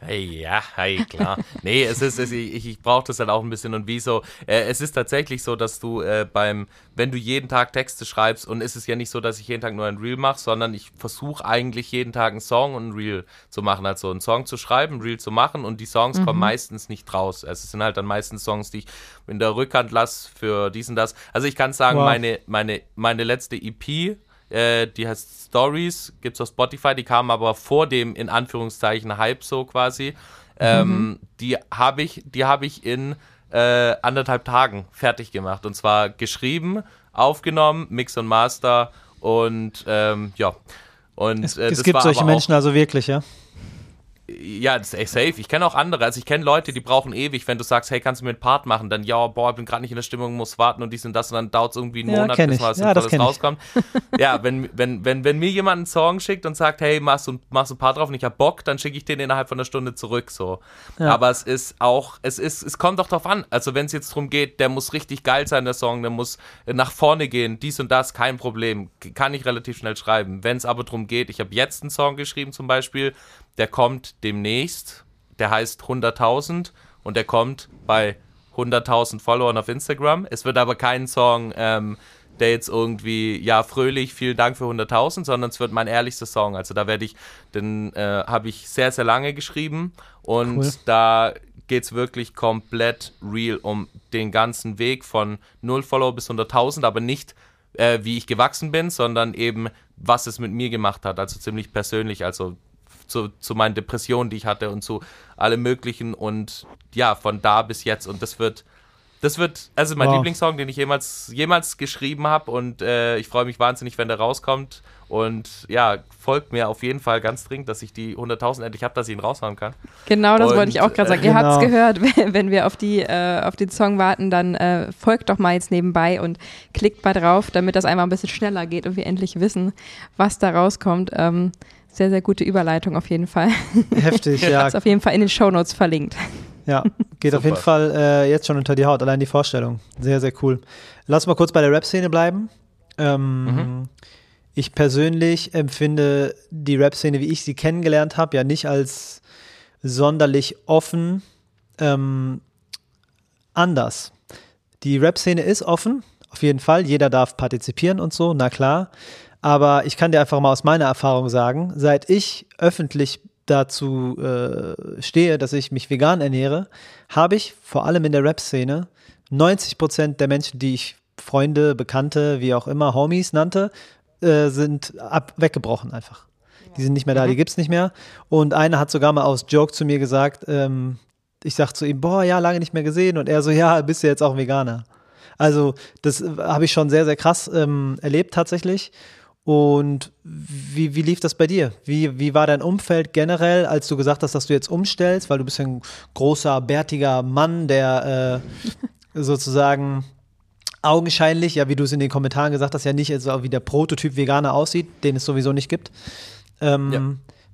Hey, ja, hey, klar. Nee, es ist, es, ich, ich brauche das halt auch ein bisschen und wieso. Äh, es ist tatsächlich so, dass du äh, beim, wenn du jeden Tag Texte schreibst, und es ist ja nicht so, dass ich jeden Tag nur ein Reel mache, sondern ich versuche eigentlich jeden Tag einen Song und ein Reel zu machen. Also einen Song zu schreiben, ein Reel zu machen und die Songs mhm. kommen meistens nicht raus. Also es sind halt dann meistens Songs, die ich in der Rückhand lasse für dies und das. Also ich kann sagen, wow. meine, meine, meine letzte EP, äh, die heißt Stories, gibt es auf Spotify, die kam aber vor dem, in Anführungszeichen, Hype so quasi. Ähm, mhm. Die habe ich, die habe ich in äh, anderthalb Tagen fertig gemacht. Und zwar geschrieben, aufgenommen, Mix und Master und ähm, ja. Und, es, äh, es gibt solche Menschen also wirklich, ja? Ja, das ist echt safe. Ich kenne auch andere. Also ich kenne Leute, die brauchen ewig, wenn du sagst, hey, kannst du mir einen Part machen? Dann, ja, boah, ich bin gerade nicht in der Stimmung, muss warten und dies und das und dann dauert es irgendwie einen ja, Monat, bis was ja, das rauskommt. (laughs) ja, wenn, wenn, wenn, wenn mir jemand einen Song schickt und sagt, hey, machst du, machst du ein Part drauf und ich hab Bock, dann schicke ich den innerhalb von einer Stunde zurück, so. Ja. Aber es ist auch, es ist, es kommt doch drauf an. Also wenn es jetzt darum geht, der muss richtig geil sein, der Song, der muss nach vorne gehen, dies und das, kein Problem. Kann ich relativ schnell schreiben. Wenn es aber darum geht, ich habe jetzt einen Song geschrieben zum Beispiel, der kommt demnächst. Der heißt 100.000 und der kommt bei 100.000 Followern auf Instagram. Es wird aber kein Song, ähm, der jetzt irgendwie, ja, fröhlich, vielen Dank für 100.000, sondern es wird mein ehrlichster Song. Also da werde ich, den äh, habe ich sehr, sehr lange geschrieben und cool. da geht es wirklich komplett real um den ganzen Weg von 0 Follower bis 100.000, aber nicht äh, wie ich gewachsen bin, sondern eben was es mit mir gemacht hat. Also ziemlich persönlich. Also zu, zu meinen Depressionen, die ich hatte und zu allem Möglichen und ja, von da bis jetzt. Und das wird, das wird, also mein wow. Lieblingssong, den ich jemals, jemals geschrieben habe und äh, ich freue mich wahnsinnig, wenn der rauskommt. Und ja, folgt mir auf jeden Fall ganz dringend, dass ich die 100.000 endlich habe, dass ich ihn raushauen kann. Genau, das und, wollte ich auch gerade sagen. Äh, Ihr genau. habt es gehört, (laughs) wenn wir auf, die, äh, auf den Song warten, dann äh, folgt doch mal jetzt nebenbei und klickt mal drauf, damit das einmal ein bisschen schneller geht und wir endlich wissen, was da rauskommt. Ähm, sehr, sehr gute Überleitung auf jeden Fall. (laughs) Heftig, ja. Ist auf jeden Fall in den Shownotes verlinkt. Ja, geht auf jeden Fall äh, jetzt schon unter die Haut, allein die Vorstellung. Sehr, sehr cool. Lass mal kurz bei der Rap-Szene bleiben. Ähm, mhm. Ich persönlich empfinde die Rap-Szene, wie ich sie kennengelernt habe, ja nicht als sonderlich offen ähm, anders. Die Rap-Szene ist offen, auf jeden Fall. Jeder darf partizipieren und so, na klar. Aber ich kann dir einfach mal aus meiner Erfahrung sagen, seit ich öffentlich dazu äh, stehe, dass ich mich vegan ernähre, habe ich vor allem in der Rap-Szene 90 Prozent der Menschen, die ich Freunde, Bekannte, wie auch immer, Homies nannte, äh, sind ab, weggebrochen einfach. Die sind nicht mehr da, mhm. die gibt es nicht mehr. Und einer hat sogar mal aus Joke zu mir gesagt, ähm, ich sag zu ihm, boah, ja, lange nicht mehr gesehen. Und er so, ja, bist du jetzt auch Veganer? Also, das äh, habe ich schon sehr, sehr krass ähm, erlebt tatsächlich. Und wie, wie lief das bei dir? Wie, wie war dein Umfeld generell, als du gesagt hast, dass du jetzt umstellst, weil du bist ein großer, bärtiger Mann, der äh, (laughs) sozusagen augenscheinlich, ja, wie du es in den Kommentaren gesagt hast, ja nicht so wie der Prototyp Veganer aussieht, den es sowieso nicht gibt. Ähm, ja.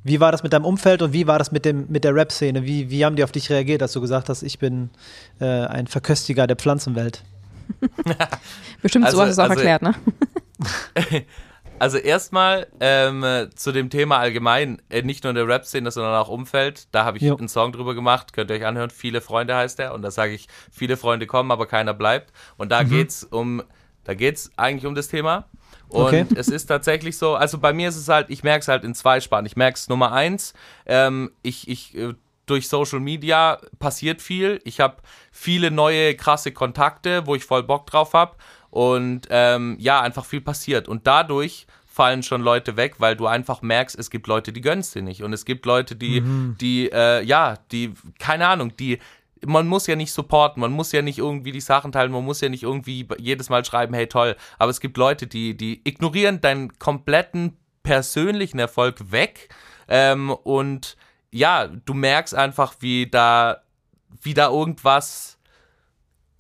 Wie war das mit deinem Umfeld und wie war das mit, dem, mit der Rap-Szene? Wie, wie haben die auf dich reagiert, als du gesagt hast, ich bin äh, ein Verköstiger der Pflanzenwelt? (laughs) Bestimmt also, so hast du es auch also, erklärt, ne? (laughs) Also erstmal ähm, zu dem Thema allgemein, äh, nicht nur in der Rap-Szene, sondern auch Umfeld. Da habe ich jo. einen Song drüber gemacht, könnt ihr euch anhören. Viele Freunde heißt der. Und da sage ich, viele Freunde kommen, aber keiner bleibt. Und da mhm. geht's um, da geht's eigentlich um das Thema. Und okay. es ist tatsächlich so, also bei mir ist es halt, ich merke es halt in zwei Sparten. Ich merke es Nummer eins, ähm, ich, ich äh, durch Social Media passiert viel. Ich habe viele neue krasse Kontakte, wo ich voll Bock drauf habe und ähm, ja, einfach viel passiert. Und dadurch fallen schon Leute weg, weil du einfach merkst, es gibt Leute, die gönnen es dir nicht. Und es gibt Leute, die, mhm. die, äh, ja, die, keine Ahnung, die, man muss ja nicht supporten, man muss ja nicht irgendwie die Sachen teilen, man muss ja nicht irgendwie jedes Mal schreiben, hey toll. Aber es gibt Leute, die, die ignorieren deinen kompletten persönlichen Erfolg weg. Ähm, und ja, du merkst einfach, wie da, wie da irgendwas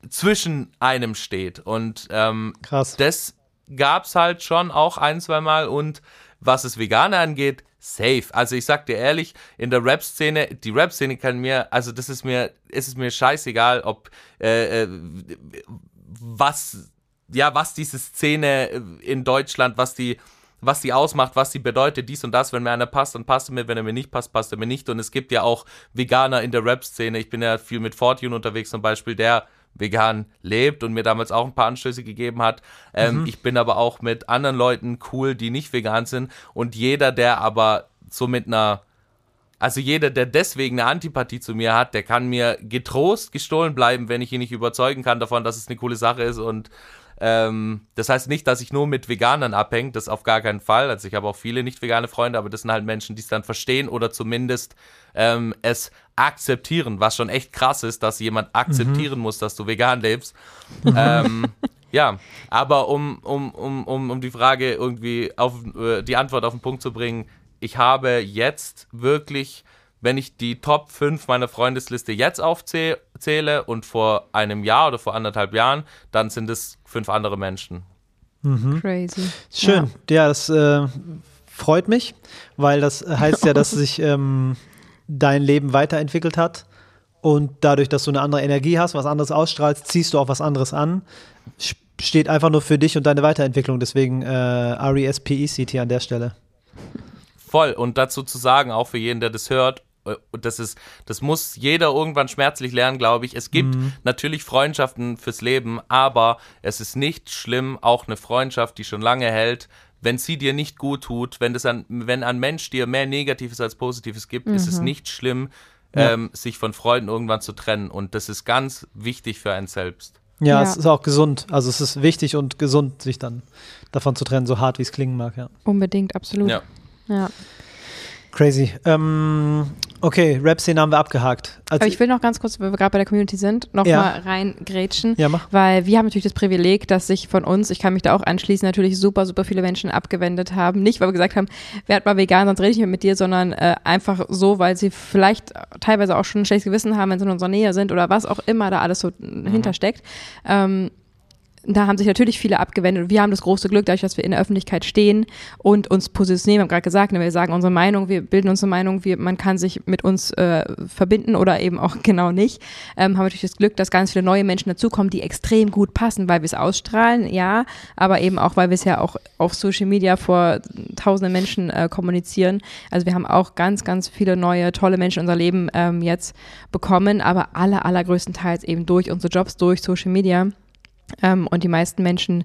zwischen einem steht. Und ähm, Krass. das gab's halt schon auch ein, zwei Mal. Und was es Veganer angeht, safe. Also ich sag dir ehrlich, in der Rap-Szene, die Rap-Szene kann mir, also das ist mir, ist es mir scheißegal, ob äh, äh, was, ja, was diese Szene in Deutschland, was die was die ausmacht, was sie bedeutet, dies und das. Wenn mir einer passt, dann passt er mir. Wenn er mir nicht passt, passt er mir nicht. Und es gibt ja auch Veganer in der Rap-Szene. Ich bin ja viel mit Fortune unterwegs zum Beispiel, der vegan lebt und mir damals auch ein paar Anstöße gegeben hat. Ähm, mhm. Ich bin aber auch mit anderen Leuten cool, die nicht vegan sind. Und jeder, der aber so mit einer also jeder, der deswegen eine Antipathie zu mir hat, der kann mir getrost gestohlen bleiben, wenn ich ihn nicht überzeugen kann davon, dass es eine coole Sache ist und Ähm, das heißt nicht, dass ich nur mit Veganern abhänge, das auf gar keinen Fall. Also ich habe auch viele nicht vegane Freunde, aber das sind halt Menschen, die es dann verstehen oder zumindest ähm, es akzeptieren, was schon echt krass ist, dass jemand akzeptieren mhm. muss, dass du vegan lebst. ähm, (laughs) ja, aber um, um, um, um, um die Frage irgendwie auf äh, die Antwort auf den Punkt zu bringen, ich habe jetzt wirklich, wenn ich die Top 5 meiner Freundesliste jetzt aufzähle und vor einem Jahr oder vor anderthalb Jahren, dann sind es fünf andere Menschen. Mhm. Crazy. Schön. Ja, ja das äh, freut mich, weil das heißt ja, dass sich ähm, dein Leben weiterentwickelt hat. Und dadurch, dass du eine andere Energie hast, was anderes ausstrahlst, ziehst du auch was anderes an. Steht einfach nur für dich und deine Weiterentwicklung. Deswegen äh, R-E-S-P-E-C-T an der Stelle. Voll. Und dazu zu sagen, auch für jeden, der das hört, und das ist, das muss jeder irgendwann schmerzlich lernen, glaube ich. Es gibt mhm. natürlich Freundschaften fürs Leben, aber es ist nicht schlimm, auch eine Freundschaft, die schon lange hält, wenn sie dir nicht gut tut, wenn das an, wenn ein Mensch dir mehr Negatives als Positives gibt, mhm. ist es mhm. nicht schlimm, ja. ähm, sich von Freunden irgendwann zu trennen. Und das ist ganz wichtig für einen selbst. Ja, ja, es ist auch gesund. Also es ist wichtig und gesund, sich dann davon zu trennen, so hart wie es klingen mag, ja. Unbedingt, absolut. Ja. Ja. Crazy. Ähm, okay, Rap-Szene haben wir abgehakt. Also Aber ich will noch ganz kurz, weil wir gerade bei der Community sind, noch ja. mal reingrätschen. Ja, mach. Weil wir haben natürlich das Privileg, dass sich von uns, ich kann mich da auch anschließen, natürlich super, super viele Menschen abgewendet haben. Nicht, weil wir gesagt haben, werd mal vegan, sonst rede ich nicht mehr mit dir, sondern äh, einfach so, weil sie vielleicht teilweise auch schon ein schlechtes Gewissen haben, wenn sie in unserer Nähe sind oder was auch immer da alles so mhm. hintersteckt. Ähm, da haben sich natürlich viele abgewendet wir haben das große Glück, dadurch, dass wir in der Öffentlichkeit stehen und uns positionieren. Wir haben gerade gesagt, ne, wir sagen unsere Meinung, wir bilden unsere Meinung, wir, man kann sich mit uns äh, verbinden oder eben auch (laughs) genau nicht. Ähm, haben natürlich das Glück, dass ganz viele neue Menschen dazukommen, die extrem gut passen, weil wir es ausstrahlen, ja, aber eben auch, weil wir es ja auch auf Social Media vor tausenden Menschen äh, kommunizieren. Also wir haben auch ganz, ganz viele neue, tolle Menschen in unser Leben ähm, jetzt bekommen, aber alle, allergrößtenteils eben durch unsere Jobs, durch Social Media. Ähm, und die meisten Menschen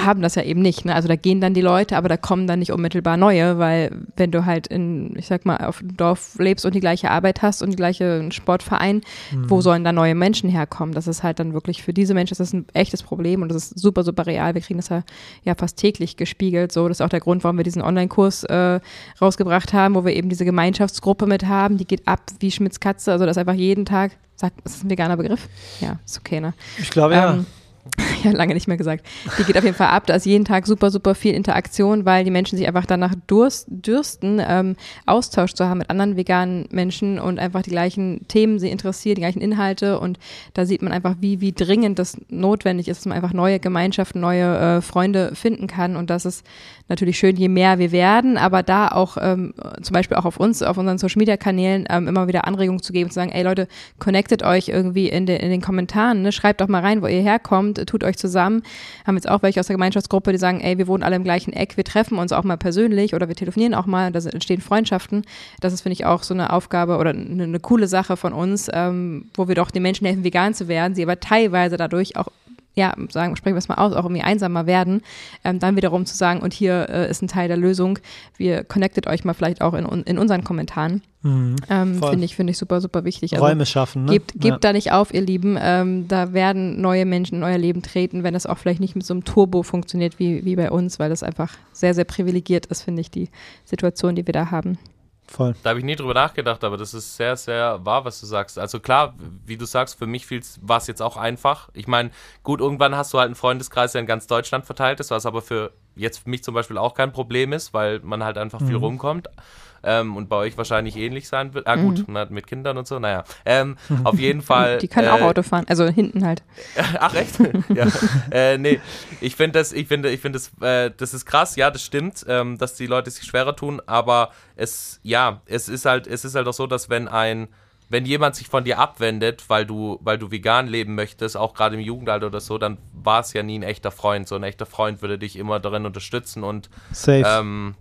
haben das ja eben nicht. Ne? Also da gehen dann die Leute, aber da kommen dann nicht unmittelbar neue, weil wenn du halt in, ich sag mal, auf dem Dorf lebst und die gleiche Arbeit hast und die gleiche Sportverein, mhm. wo sollen da neue Menschen herkommen? Das ist halt dann wirklich für diese Menschen das ist ein echtes Problem und das ist super, super real. Wir kriegen das ja, ja fast täglich gespiegelt. So, das ist auch der Grund, warum wir diesen Online-Kurs äh, rausgebracht haben, wo wir eben diese Gemeinschaftsgruppe mit haben. Die geht ab wie Schmitz Katze. Also das ist einfach jeden Tag, sagt, ist das ein veganer Begriff? Ja, ist okay, ne? Ich glaube. Ähm, ja, (laughs) lange nicht mehr gesagt. Die geht auf jeden Fall ab. Da ist jeden Tag super, super viel Interaktion, weil die Menschen sich einfach danach durst, dürsten, ähm, Austausch zu haben mit anderen veganen Menschen und einfach die gleichen Themen sie interessieren, die gleichen Inhalte. Und da sieht man einfach, wie, wie dringend das notwendig ist, dass man einfach neue Gemeinschaften, neue äh, Freunde finden kann. Und das ist natürlich schön, je mehr wir werden, aber da auch ähm, zum Beispiel auch auf uns, auf unseren Social Media Kanälen ähm, immer wieder Anregungen zu geben, zu sagen, ey Leute, connectet euch irgendwie in, de, in den Kommentaren, ne? schreibt doch mal rein, wo ihr herkommt, tut euch zusammen. Haben jetzt auch welche aus der Gemeinschaftsgruppe, die sagen, ey, wir wohnen alle im gleichen Eck, wir treffen uns auch mal persönlich oder wir telefonieren auch mal, da entstehen Freundschaften. Das ist, finde ich, auch so eine Aufgabe oder eine, eine coole Sache von uns, ähm, wo wir doch den Menschen helfen, vegan zu werden, sie aber teilweise dadurch auch ja, sagen, sprechen wir es mal aus, auch irgendwie einsamer werden, ähm, dann wiederum zu sagen, und hier äh, ist ein Teil der Lösung, wir connectet euch mal vielleicht auch in, in unseren Kommentaren. Mhm, ähm, Finde ich, finde ich super, super wichtig. Also, Räume schaffen. Ne? Gebt, gebt ja. da nicht auf, ihr Lieben. Ähm, da werden neue Menschen in euer Leben treten, wenn es auch vielleicht nicht mit so einem Turbo funktioniert wie, wie bei uns, weil das einfach sehr, sehr privilegiert ist, finde ich, die Situation, die wir da haben. Voll. Da habe ich nie drüber nachgedacht, aber das ist sehr, sehr wahr, was du sagst. Also klar, wie du sagst, für mich war es jetzt auch einfach. Ich meine, gut, irgendwann hast du halt einen Freundeskreis, der in ganz Deutschland verteilt ist, was aber für jetzt für mich zum Beispiel auch kein Problem ist, weil man halt einfach mhm. viel rumkommt ähm, und bei euch wahrscheinlich ähnlich sein wird. Ah gut, mhm. mit Kindern und so, naja. Ähm, auf jeden (laughs) Fall. Die können äh, auch Auto fahren, also hinten halt. (laughs) Ach echt? (laughs) ja. äh, nee, ich finde das, ich finde, ich finde das, äh, das ist krass, ja, das stimmt, ähm, dass die Leute sich schwerer tun, aber es, ja, es ist halt, es ist halt auch so, dass wenn ein wenn jemand sich von dir abwendet, weil du, weil du vegan leben möchtest, auch gerade im Jugendalter oder so, dann war es ja nie ein echter Freund. So ein echter Freund würde dich immer darin unterstützen und Safe. Ähm,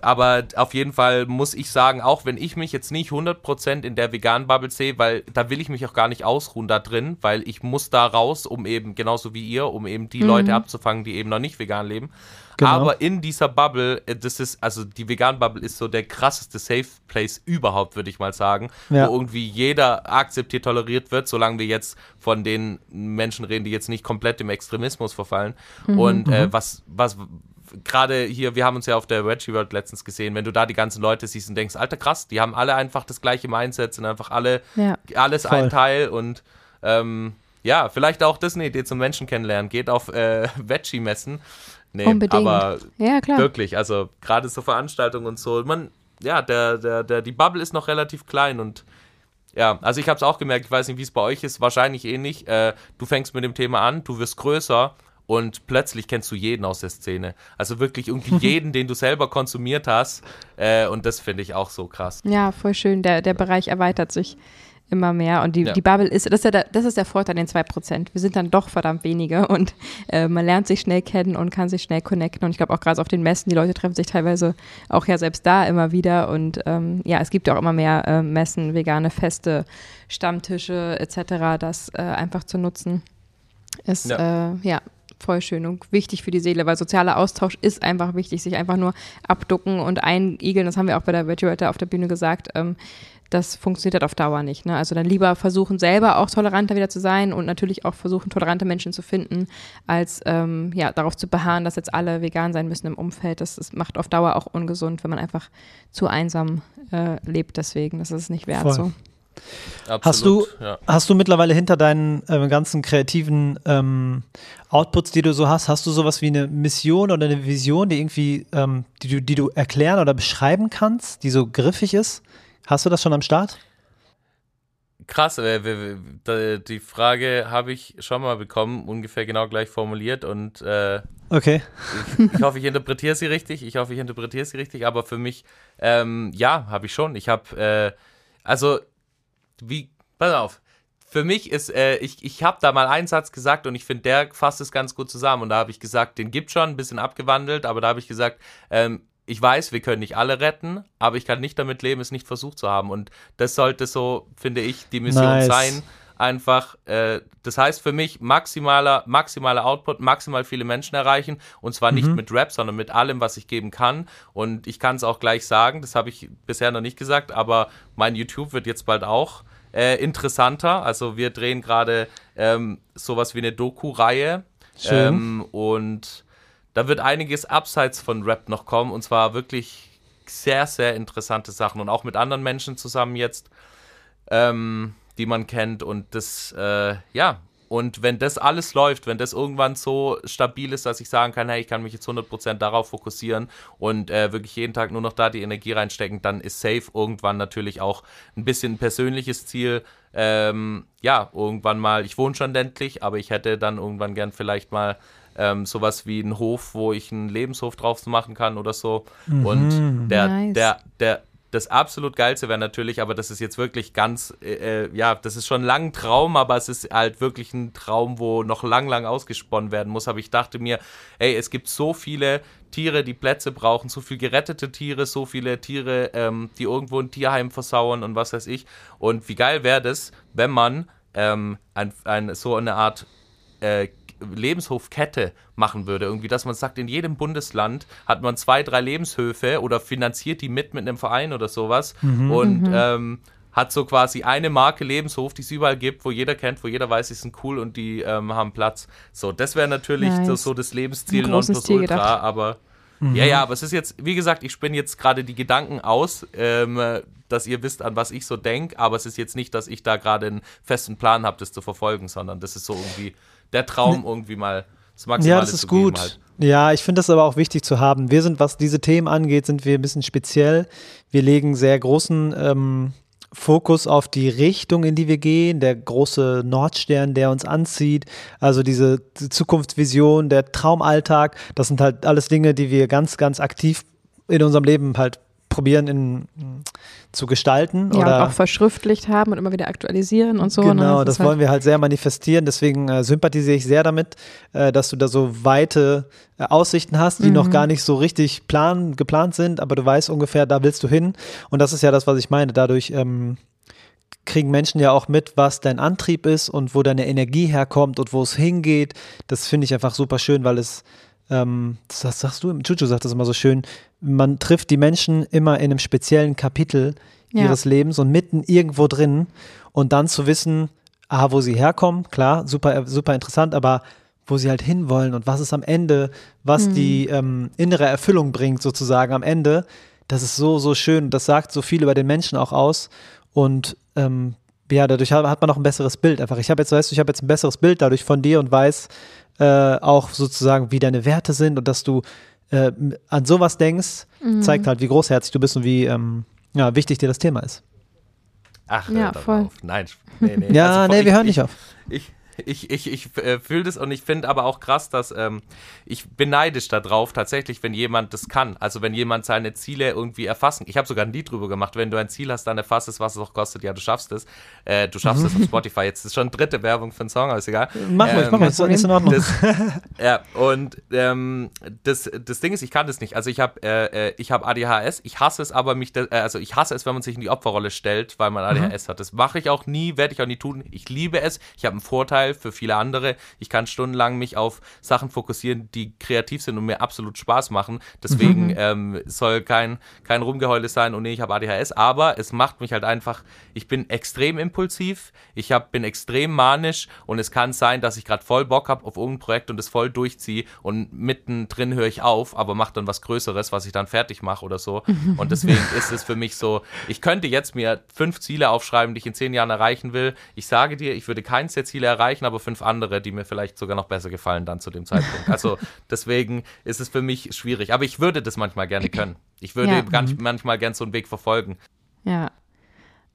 aber auf jeden Fall muss ich sagen, auch wenn ich mich jetzt nicht 100% in der veganen Bubble sehe, weil da will ich mich auch gar nicht ausruhen da drin, weil ich muss da raus, um eben, genauso wie ihr, um eben die mhm. Leute abzufangen, die eben noch nicht vegan leben. Genau. Aber in dieser Bubble, äh, das ist, also die vegan Bubble ist so der krasseste Safe Place überhaupt, würde ich mal sagen. Ja. Wo irgendwie jeder akzeptiert, toleriert wird, solange wir jetzt von den Menschen reden, die jetzt nicht komplett im Extremismus verfallen. Mhm. Und äh, mhm. was, was, gerade hier, wir haben uns ja auf der Reggie World letztens gesehen, wenn du da die ganzen Leute siehst und denkst, alter krass, die haben alle einfach das gleiche Mindset, sind einfach alle ja. alles Voll. ein Teil und ähm, ja, vielleicht auch das eine Idee zum Menschen kennenlernen. Geht auf äh, (laughs) Veggie-Messen. Nee, Unbedingt. aber ja, klar. wirklich, also gerade so Veranstaltungen und so, man, ja, der, der, der, die Bubble ist noch relativ klein und ja, also ich habe es auch gemerkt, ich weiß nicht, wie es bei euch ist, wahrscheinlich ähnlich. Eh äh, du fängst mit dem Thema an, du wirst größer und plötzlich kennst du jeden aus der Szene. Also wirklich irgendwie (laughs) jeden, den du selber konsumiert hast. Äh, und das finde ich auch so krass. Ja, voll schön. Der, der Bereich erweitert sich immer mehr. Und die, ja. die Bubble ist, das ist, ja der, das ist der Vorteil an den 2%. Wir sind dann doch verdammt wenige und äh, man lernt sich schnell kennen und kann sich schnell connecten. Und ich glaube auch gerade auf den Messen, die Leute treffen sich teilweise auch ja selbst da immer wieder. Und ähm, ja, es gibt ja auch immer mehr äh, Messen, vegane Feste, Stammtische etc., das äh, einfach zu nutzen. Ist ja. Äh, ja voll schön und wichtig für die Seele, weil sozialer Austausch ist einfach wichtig, sich einfach nur abducken und einigeln, das haben wir auch bei der Virtual auf der Bühne gesagt, ähm, das funktioniert halt auf Dauer nicht. Ne? Also dann lieber versuchen, selber auch toleranter wieder zu sein und natürlich auch versuchen, tolerante Menschen zu finden, als ähm, ja, darauf zu beharren, dass jetzt alle vegan sein müssen im Umfeld. Das, das macht auf Dauer auch ungesund, wenn man einfach zu einsam äh, lebt. Deswegen, das ist nicht wert Voll. so. Absolut, hast du, ja. hast du mittlerweile hinter deinen äh, ganzen kreativen ähm, Outputs, die du so hast, hast du sowas wie eine Mission oder eine Vision, die irgendwie, ähm, die, du, die du erklären oder beschreiben kannst, die so griffig ist? Hast du das schon am Start? Krass, äh, die Frage habe ich schon mal bekommen, ungefähr genau gleich formuliert und äh, okay. ich, ich, hoffe, ich interpretiere sie richtig. Ich hoffe, ich interpretiere sie richtig, aber für mich, ähm, ja, habe ich schon. Ich habe, äh, also wie, pass auf, für mich ist, äh, ich, ich habe da mal einen Satz gesagt und ich finde, der fasst es ganz gut zusammen. Und da habe ich gesagt, den gibt schon, ein bisschen abgewandelt, aber da habe ich gesagt, ähm, ich weiß, wir können nicht alle retten, aber ich kann nicht damit leben, es nicht versucht zu haben. Und das sollte so, finde ich, die Mission nice. sein. Einfach, äh, das heißt für mich maximaler, maximaler Output, maximal viele Menschen erreichen und zwar nicht mhm. mit Rap, sondern mit allem, was ich geben kann. Und ich kann es auch gleich sagen, das habe ich bisher noch nicht gesagt, aber mein YouTube wird jetzt bald auch äh, interessanter. Also wir drehen gerade ähm, sowas wie eine Doku-Reihe. Ähm, und da wird einiges abseits von Rap noch kommen und zwar wirklich sehr, sehr interessante Sachen und auch mit anderen Menschen zusammen jetzt. Ähm, die man kennt. Und das, äh, ja, und wenn das alles läuft, wenn das irgendwann so stabil ist, dass ich sagen kann, hey, ich kann mich jetzt 100% darauf fokussieren und äh, wirklich jeden Tag nur noch da die Energie reinstecken, dann ist safe irgendwann natürlich auch ein bisschen ein persönliches Ziel. Ähm, ja, irgendwann mal, ich wohne schon ländlich, aber ich hätte dann irgendwann gern vielleicht mal ähm, sowas wie einen Hof, wo ich einen Lebenshof drauf machen kann oder so. Mhm, und der, nice. der, der, das absolut geilste wäre natürlich, aber das ist jetzt wirklich ganz, äh, äh, ja, das ist schon ein Traum, aber es ist halt wirklich ein Traum, wo noch lang, lang ausgesponnen werden muss. Aber ich dachte mir, ey, es gibt so viele Tiere, die Plätze brauchen, so viele gerettete Tiere, so viele Tiere, ähm, die irgendwo ein Tierheim versauern und was weiß ich. Und wie geil wäre das, wenn man ähm, ein, ein, so eine Art äh, Lebenshofkette machen würde. Irgendwie, dass man sagt, in jedem Bundesland hat man zwei, drei Lebenshöfe oder finanziert die mit mit einem Verein oder sowas mhm. und mhm. Ähm, hat so quasi eine Marke Lebenshof, die es überall gibt, wo jeder kennt, wo jeder weiß, sie sind cool und die ähm, haben Platz. So, das wäre natürlich nice. so, so, das Lebensziel Nonplusultra, aber mhm. ja, ja, aber es ist jetzt, wie gesagt, ich spinne jetzt gerade die Gedanken aus, ähm, dass ihr wisst, an was ich so denke, aber es ist jetzt nicht, dass ich da gerade einen festen Plan habe, das zu verfolgen, sondern das ist so irgendwie der Traum irgendwie mal das Maximale Ja, das ist gut. Halt. Ja, ich finde das aber auch wichtig zu haben. Wir sind, was diese Themen angeht, sind wir ein bisschen speziell. Wir legen sehr großen ähm, Fokus auf die Richtung, in die wir gehen, der große Nordstern, der uns anzieht, also diese Zukunftsvision, der Traumalltag, das sind halt alles Dinge, die wir ganz, ganz aktiv in unserem Leben halt probieren in, zu gestalten. Ja, oder und auch verschriftlicht haben und immer wieder aktualisieren und so. Genau, ne? das, halt wollen wir halt sehr manifestieren. Deswegen äh, sympathisiere ich sehr damit, äh, dass du da so weite äh, Aussichten hast, die Mhm. noch gar nicht so richtig plan, geplant sind, aber du weißt ungefähr, da willst du hin. Und das ist ja das, was ich meine. Dadurch ähm, kriegen Menschen ja auch mit, was dein Antrieb ist und wo deine Energie herkommt und wo es hingeht. Das finde ich einfach super schön, weil es, ähm, das sagst du, Juju sagt das immer so schön, man trifft die Menschen immer in einem speziellen Kapitel Ja. ihres Lebens und mitten irgendwo drin und dann zu wissen, ah, wo sie herkommen, klar, super, super interessant, aber wo sie halt hinwollen und was es am Ende, was die ähm, innere Erfüllung bringt, sozusagen am Ende, das ist so, so schön. Das sagt so viel über den Menschen auch aus. Und ähm, ja, dadurch hat, man auch ein besseres Bild einfach. Ich habe jetzt, weißt du, ich habe jetzt ein besseres Bild dadurch von dir und weiß äh, auch sozusagen, wie deine Werte sind und dass du äh, an sowas denkst, zeigt halt, wie großherzig du bist und wie ähm, ja, wichtig dir das Thema ist. Ach, Ja, voll. auf. Nein, nee, nee. Ja, Also, nee, ich- wir hören ich, nicht auf. Ich, ich, ich, ich äh, fühle das und ich finde aber auch krass, dass ähm, ich bin neidisch darauf, tatsächlich, wenn jemand das kann. Also wenn jemand seine Ziele irgendwie erfassen. Ich habe sogar ein Lied drüber gemacht. Wenn du ein Ziel hast, dann erfasst es, was es auch kostet. Ja, du schaffst es. Äh, du schaffst es auf Spotify. Jetzt ist schon dritte Werbung für einen Song, aber ist egal. Mach Ähm, mach ruhig, ist, ist in Ordnung. das, (laughs) ja, und ähm, das, das Ding ist, ich kann das nicht. Also ich habe äh, äh, ich habe ADHS. Ich hasse es aber, mich, da- äh, also ich hasse es, wenn man sich in die Opferrolle stellt, weil man ADHS hat. Das mache ich auch nie, werde ich auch nie tun. Ich liebe es. Ich habe einen Vorteil für viele andere. Ich kann stundenlang mich auf Sachen fokussieren, die kreativ sind und mir absolut Spaß machen. Deswegen ähm, soll kein, kein Rumgeheule sein und nee, ich habe ADHS, aber es macht mich halt einfach, ich bin extrem impulsiv, ich hab, bin extrem manisch und es kann sein, dass ich gerade voll Bock habe auf irgendein Projekt und es voll durchziehe und mittendrin höre ich auf, aber mache dann was Größeres, was ich dann fertig mache oder so. (laughs) Und deswegen ist es für mich so, ich könnte jetzt mir fünf Ziele aufschreiben, die ich in zehn Jahren erreichen will. Ich sage dir, ich würde keins der Ziele erreichen, aber fünf andere, die mir vielleicht sogar noch besser gefallen dann zu dem Zeitpunkt. Also (laughs) deswegen ist es für mich schwierig. Aber ich würde das manchmal gerne können. Ich würde Ja. ganz, manchmal gerne so einen Weg verfolgen. Ja.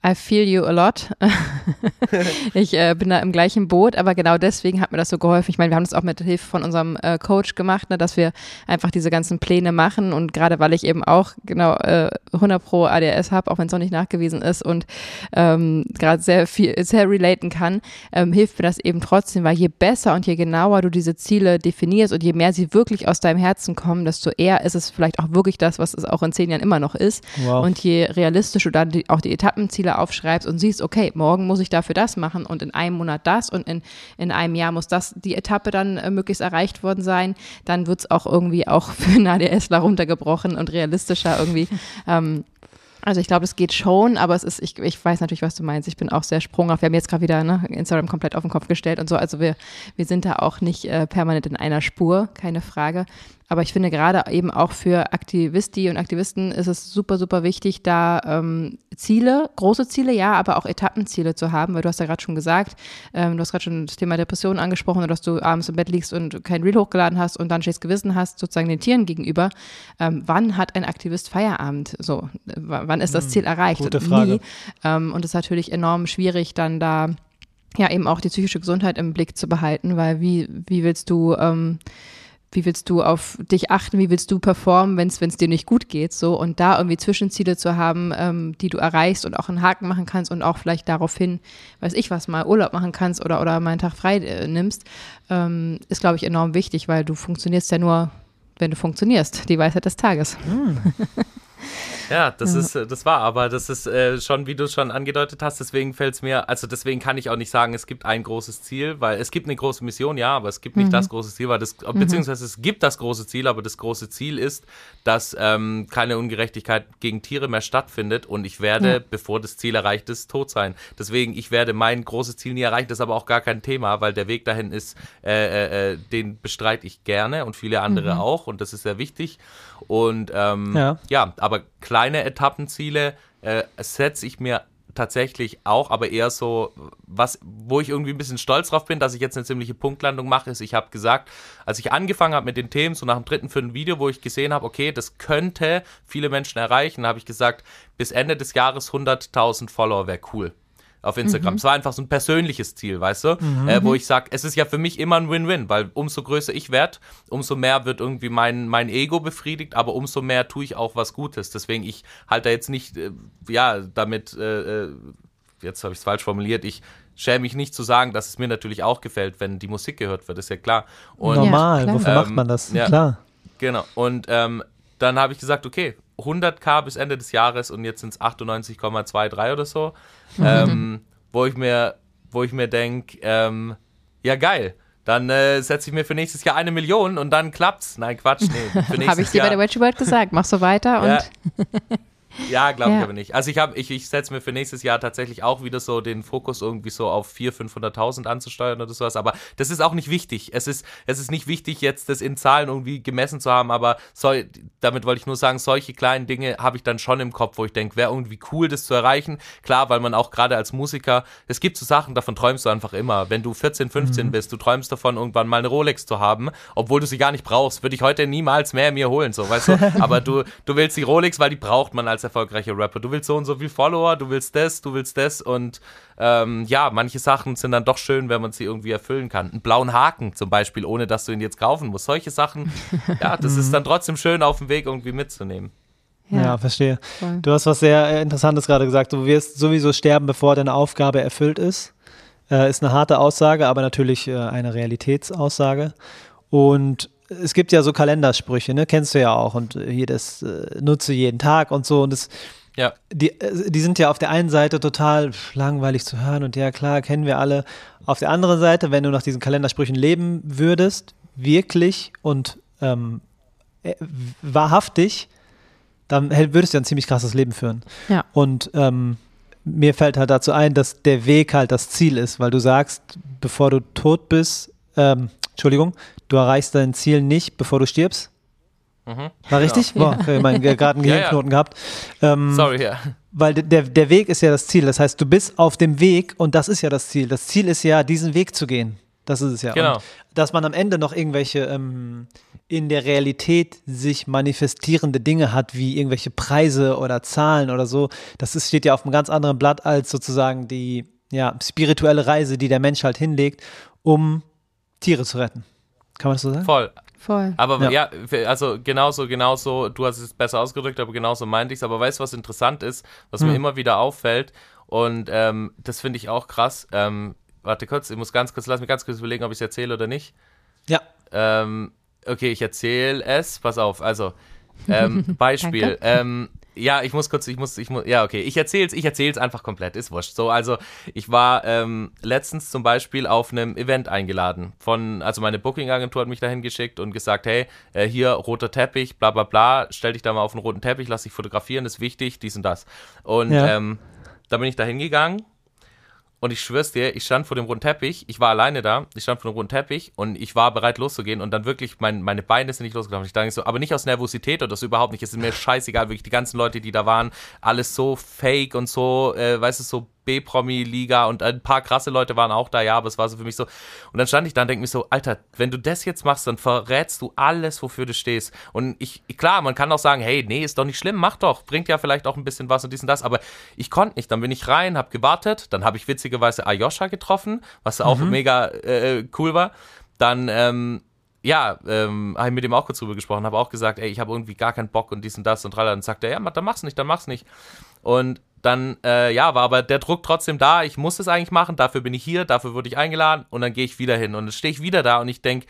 I feel you a lot. (laughs) ich äh, bin da im gleichen Boot, aber genau deswegen hat mir das so geholfen. Ich meine, wir haben das auch mit Hilfe von unserem äh, Coach gemacht, ne, dass wir einfach diese ganzen Pläne machen und gerade weil ich eben auch genau äh, 100 pro ADS habe, auch wenn es noch nicht nachgewiesen ist und ähm, gerade sehr viel, sehr relaten kann, ähm, hilft mir das eben trotzdem, weil je besser und je genauer du diese Ziele definierst und je mehr sie wirklich aus deinem Herzen kommen, desto eher ist es vielleicht auch wirklich das, was es auch in zehn Jahren immer noch ist. Wow. Und je realistischer du dann die, auch die Etappenziele aufschreibst und siehst, okay, morgen muss ich dafür das machen und in einem Monat das und in, in einem Jahr muss das die Etappe dann äh, möglichst erreicht worden sein, dann wird es auch irgendwie auch (laughs) für einen ADSler runtergebrochen und realistischer irgendwie. (laughs) ähm, also ich glaube, es geht schon, aber es ist, ich, ich weiß natürlich, was du meinst. Ich bin auch sehr sprunghaft. Wir haben jetzt gerade wieder ne, Instagram komplett auf den Kopf gestellt und so. Also wir, wir sind da auch nicht äh, permanent in einer Spur, keine Frage. Aber ich finde gerade eben auch für Aktivisti und Aktivisten ist es super, super wichtig, da ähm, Ziele, große Ziele, ja, aber auch Etappenziele zu haben, weil du hast ja gerade schon gesagt, ähm, du hast gerade schon das Thema Depression angesprochen, dass du abends im Bett liegst und kein Reel hochgeladen hast und dann schlechtes Gewissen hast, sozusagen den Tieren gegenüber. Ähm, wann hat ein Aktivist Feierabend? So, wann ist das Ziel erreicht? gute Und Frage. Nie. Ähm, und es ist natürlich enorm schwierig, dann da ja eben auch die psychische Gesundheit im Blick zu behalten, weil wie, wie willst du ähm, wie willst du auf dich achten, wie willst du performen, wenn es dir nicht gut geht, so und da irgendwie Zwischenziele zu haben, ähm, die du erreichst und auch einen Haken machen kannst und auch vielleicht daraufhin, weiß ich was, mal Urlaub machen kannst oder oder mal einen Tag frei äh, nimmst, ähm, ist glaube ich enorm wichtig, weil du funktionierst ja nur, wenn du funktionierst, die Weisheit des Tages. (laughs) Ja, das ist, äh, das war, aber das ist äh, schon, wie du es schon angedeutet hast, deswegen fällt es mir, also deswegen kann ich auch nicht sagen, es gibt ein großes Ziel, weil es gibt eine große Mission, ja, aber es gibt nicht das große Ziel, weil das, beziehungsweise es gibt das große Ziel, aber das große Ziel ist, dass ähm, keine Ungerechtigkeit gegen Tiere mehr stattfindet und ich werde, Ja. bevor das Ziel erreicht ist, tot sein. Deswegen, ich werde mein großes Ziel nie erreichen, das ist aber auch gar kein Thema, weil der Weg dahin ist, äh, äh, äh, den bestreite ich gerne und viele andere auch und das ist sehr wichtig. Und ähm, Ja. ja, aber kleine Etappenziele äh, setze ich mir tatsächlich auch, aber eher so, was, wo ich irgendwie ein bisschen stolz drauf bin, dass ich jetzt eine ziemliche Punktlandung mache, ist, ich habe gesagt, als ich angefangen habe mit den Themen, so nach dem dritten, vierten Video, wo ich gesehen habe, okay, das könnte viele Menschen erreichen, habe ich gesagt, bis Ende des Jahres 100.000 Follower wäre cool. Auf Instagram. Mhm. Es war einfach so ein persönliches Ziel, weißt du? Mhm. Äh, wo ich sage, es ist ja für mich immer ein Win-Win, weil umso größer ich werde, umso mehr wird irgendwie mein, mein Ego befriedigt, aber umso mehr tue ich auch was Gutes. Deswegen, ich halte jetzt nicht, äh, ja, damit, äh, äh jetzt habe ich es falsch formuliert, ich schäme mich nicht zu sagen, dass es mir natürlich auch gefällt, wenn die Musik gehört wird, ist ja klar. Und, Normal, ja, wofür ähm, macht man das? Ja, klar. Genau. Und ähm, dann habe ich gesagt, okay, 100k bis Ende des Jahres und jetzt sind es 98,23 oder so, mhm. ähm, wo ich mir, wo ich mir denke, ähm, ja geil. Dann äh, setze ich mir für nächstes Jahr eine Million und dann klappt's. Nein, Quatsch, nee. (laughs) Habe ich dir bei der Wedgie World gesagt. Mach so weiter und. Ja. Ja, glaube ja. ich aber nicht. Also ich habe, ich, ich setze mir für nächstes Jahr tatsächlich auch wieder so den Fokus irgendwie so auf 400.000, 500.000 anzusteuern oder sowas. Aber das ist auch nicht wichtig. Es ist, es ist nicht wichtig, jetzt das in Zahlen irgendwie gemessen zu haben. Aber so, damit wollte ich nur sagen, solche kleinen Dinge habe ich dann schon im Kopf, wo ich denke, wäre irgendwie cool, das zu erreichen. Klar, weil man auch gerade als Musiker, es gibt so Sachen, davon träumst du einfach immer. Wenn du 14, 15 mhm. bist, du träumst davon, irgendwann mal eine Rolex zu haben, obwohl du sie gar nicht brauchst, würde ich heute niemals mehr mir holen, so, weißt du. (laughs) Aber du, du willst die Rolex, weil die braucht man als erfolgreicher Rapper. Du willst so und so viel Follower, du willst das, du willst das und ähm, ja, manche Sachen sind dann doch schön, wenn man sie irgendwie erfüllen kann. Einen blauen Haken zum Beispiel, ohne dass du ihn jetzt kaufen musst. Solche Sachen, (laughs) ja, das ist dann trotzdem schön auf dem Weg irgendwie mitzunehmen. Ja, ja verstehe. Voll. Du hast was sehr Interessantes gerade gesagt. Du wirst sowieso sterben, bevor deine Aufgabe erfüllt ist. Äh, ist eine harte Aussage, aber natürlich äh, eine Realitätsaussage. Und es gibt ja so Kalendersprüche, ne? Kennst du ja auch und hier das äh, nutze jeden Tag und so und das ja. Die, äh, die sind ja auf der einen Seite total langweilig zu hören und ja klar, kennen wir alle. Auf der anderen Seite, wenn du nach diesen Kalendersprüchen leben würdest, wirklich und ähm, äh, wahrhaftig, dann würdest du ein ziemlich krasses Leben führen. Ja. Und ähm, mir fällt halt dazu ein, dass der Weg halt das Ziel ist, weil du sagst, bevor du tot bist, ähm, Entschuldigung, du erreichst dein Ziel nicht, bevor du stirbst. Mhm. War richtig? Genau. Boah, ich meine, gerade einen Gehirnknoten (laughs) ja, ja. gehabt. Ähm, Sorry, ja. Weil der, der Weg ist ja das Ziel. Das heißt, du bist auf dem Weg und das ist ja das Ziel. Das Ziel ist ja, diesen Weg zu gehen. Das ist es ja. Genau. Und dass man am Ende noch irgendwelche ähm, in der Realität sich manifestierende Dinge hat, wie irgendwelche Preise oder Zahlen oder so, das ist, steht ja auf einem ganz anderen Blatt als sozusagen die ja, spirituelle Reise, die der Mensch halt hinlegt, um Tiere zu retten. Kann man das so sagen? Voll. Voll. Aber ja. ja, also genauso, genauso, du hast es besser ausgedrückt, aber genauso meinte ich es. Aber weißt du, was interessant ist, was hm. mir immer wieder auffällt? Und ähm, das finde ich auch krass. Ähm, warte kurz, ich muss ganz kurz, lass mich ganz kurz überlegen, ob ich es erzähle oder nicht. Ja. Ähm, okay, ich erzähle es. Pass auf, also ähm, (laughs) Beispiel. Ja, ich muss kurz, ich muss, ich muss, ja, okay, ich erzähl's, ich erzähl's einfach komplett, ist wurscht. So, also ich war ähm, letztens zum Beispiel auf einem Event eingeladen von, also meine Booking-Agentur hat mich dahin geschickt und gesagt, hey, äh, hier roter Teppich, bla bla bla, stell dich da mal auf einen roten Teppich, lass dich fotografieren, ist wichtig, dies und das. Und ja. ähm, da bin ich da hingegangen und ich schwör's dir, ich stand vor dem roten Teppich, ich war alleine da, ich stand vor dem roten Teppich und ich war bereit loszugehen und dann wirklich, mein, meine Beine sind nicht losgelaufen. Ich dachte so, aber nicht aus Nervosität oder so überhaupt nicht. Es ist mir scheißegal, wirklich die ganzen Leute, die da waren, alles so fake und so, äh, weißt du, so B-Promi-Liga und ein paar krasse Leute waren auch da, ja, aber es war so für mich so. Und dann stand ich da und denke mir so, Alter, wenn du das jetzt machst, dann verrätst du alles, wofür du stehst. Und ich, klar, man kann auch sagen, hey, nee, ist doch nicht schlimm, mach doch, bringt ja vielleicht auch ein bisschen was und dies und das, aber ich konnte nicht. Dann bin ich rein, hab gewartet, dann habe ich witzigerweise Ayosha getroffen, was auch mhm. mega äh, cool war. Dann, ähm, ja, ähm, habe ich mit dem auch kurz drüber gesprochen, habe auch gesagt, ey, ich habe irgendwie gar keinen Bock und dies und das und tralala. Dann sagt er, ja, dann mach's nicht, dann mach's nicht. Und dann, äh, ja, war aber der Druck trotzdem da. Ich muss es eigentlich machen, dafür bin ich hier, dafür wurde ich eingeladen und dann gehe ich wieder hin. Und dann stehe ich wieder da und ich denke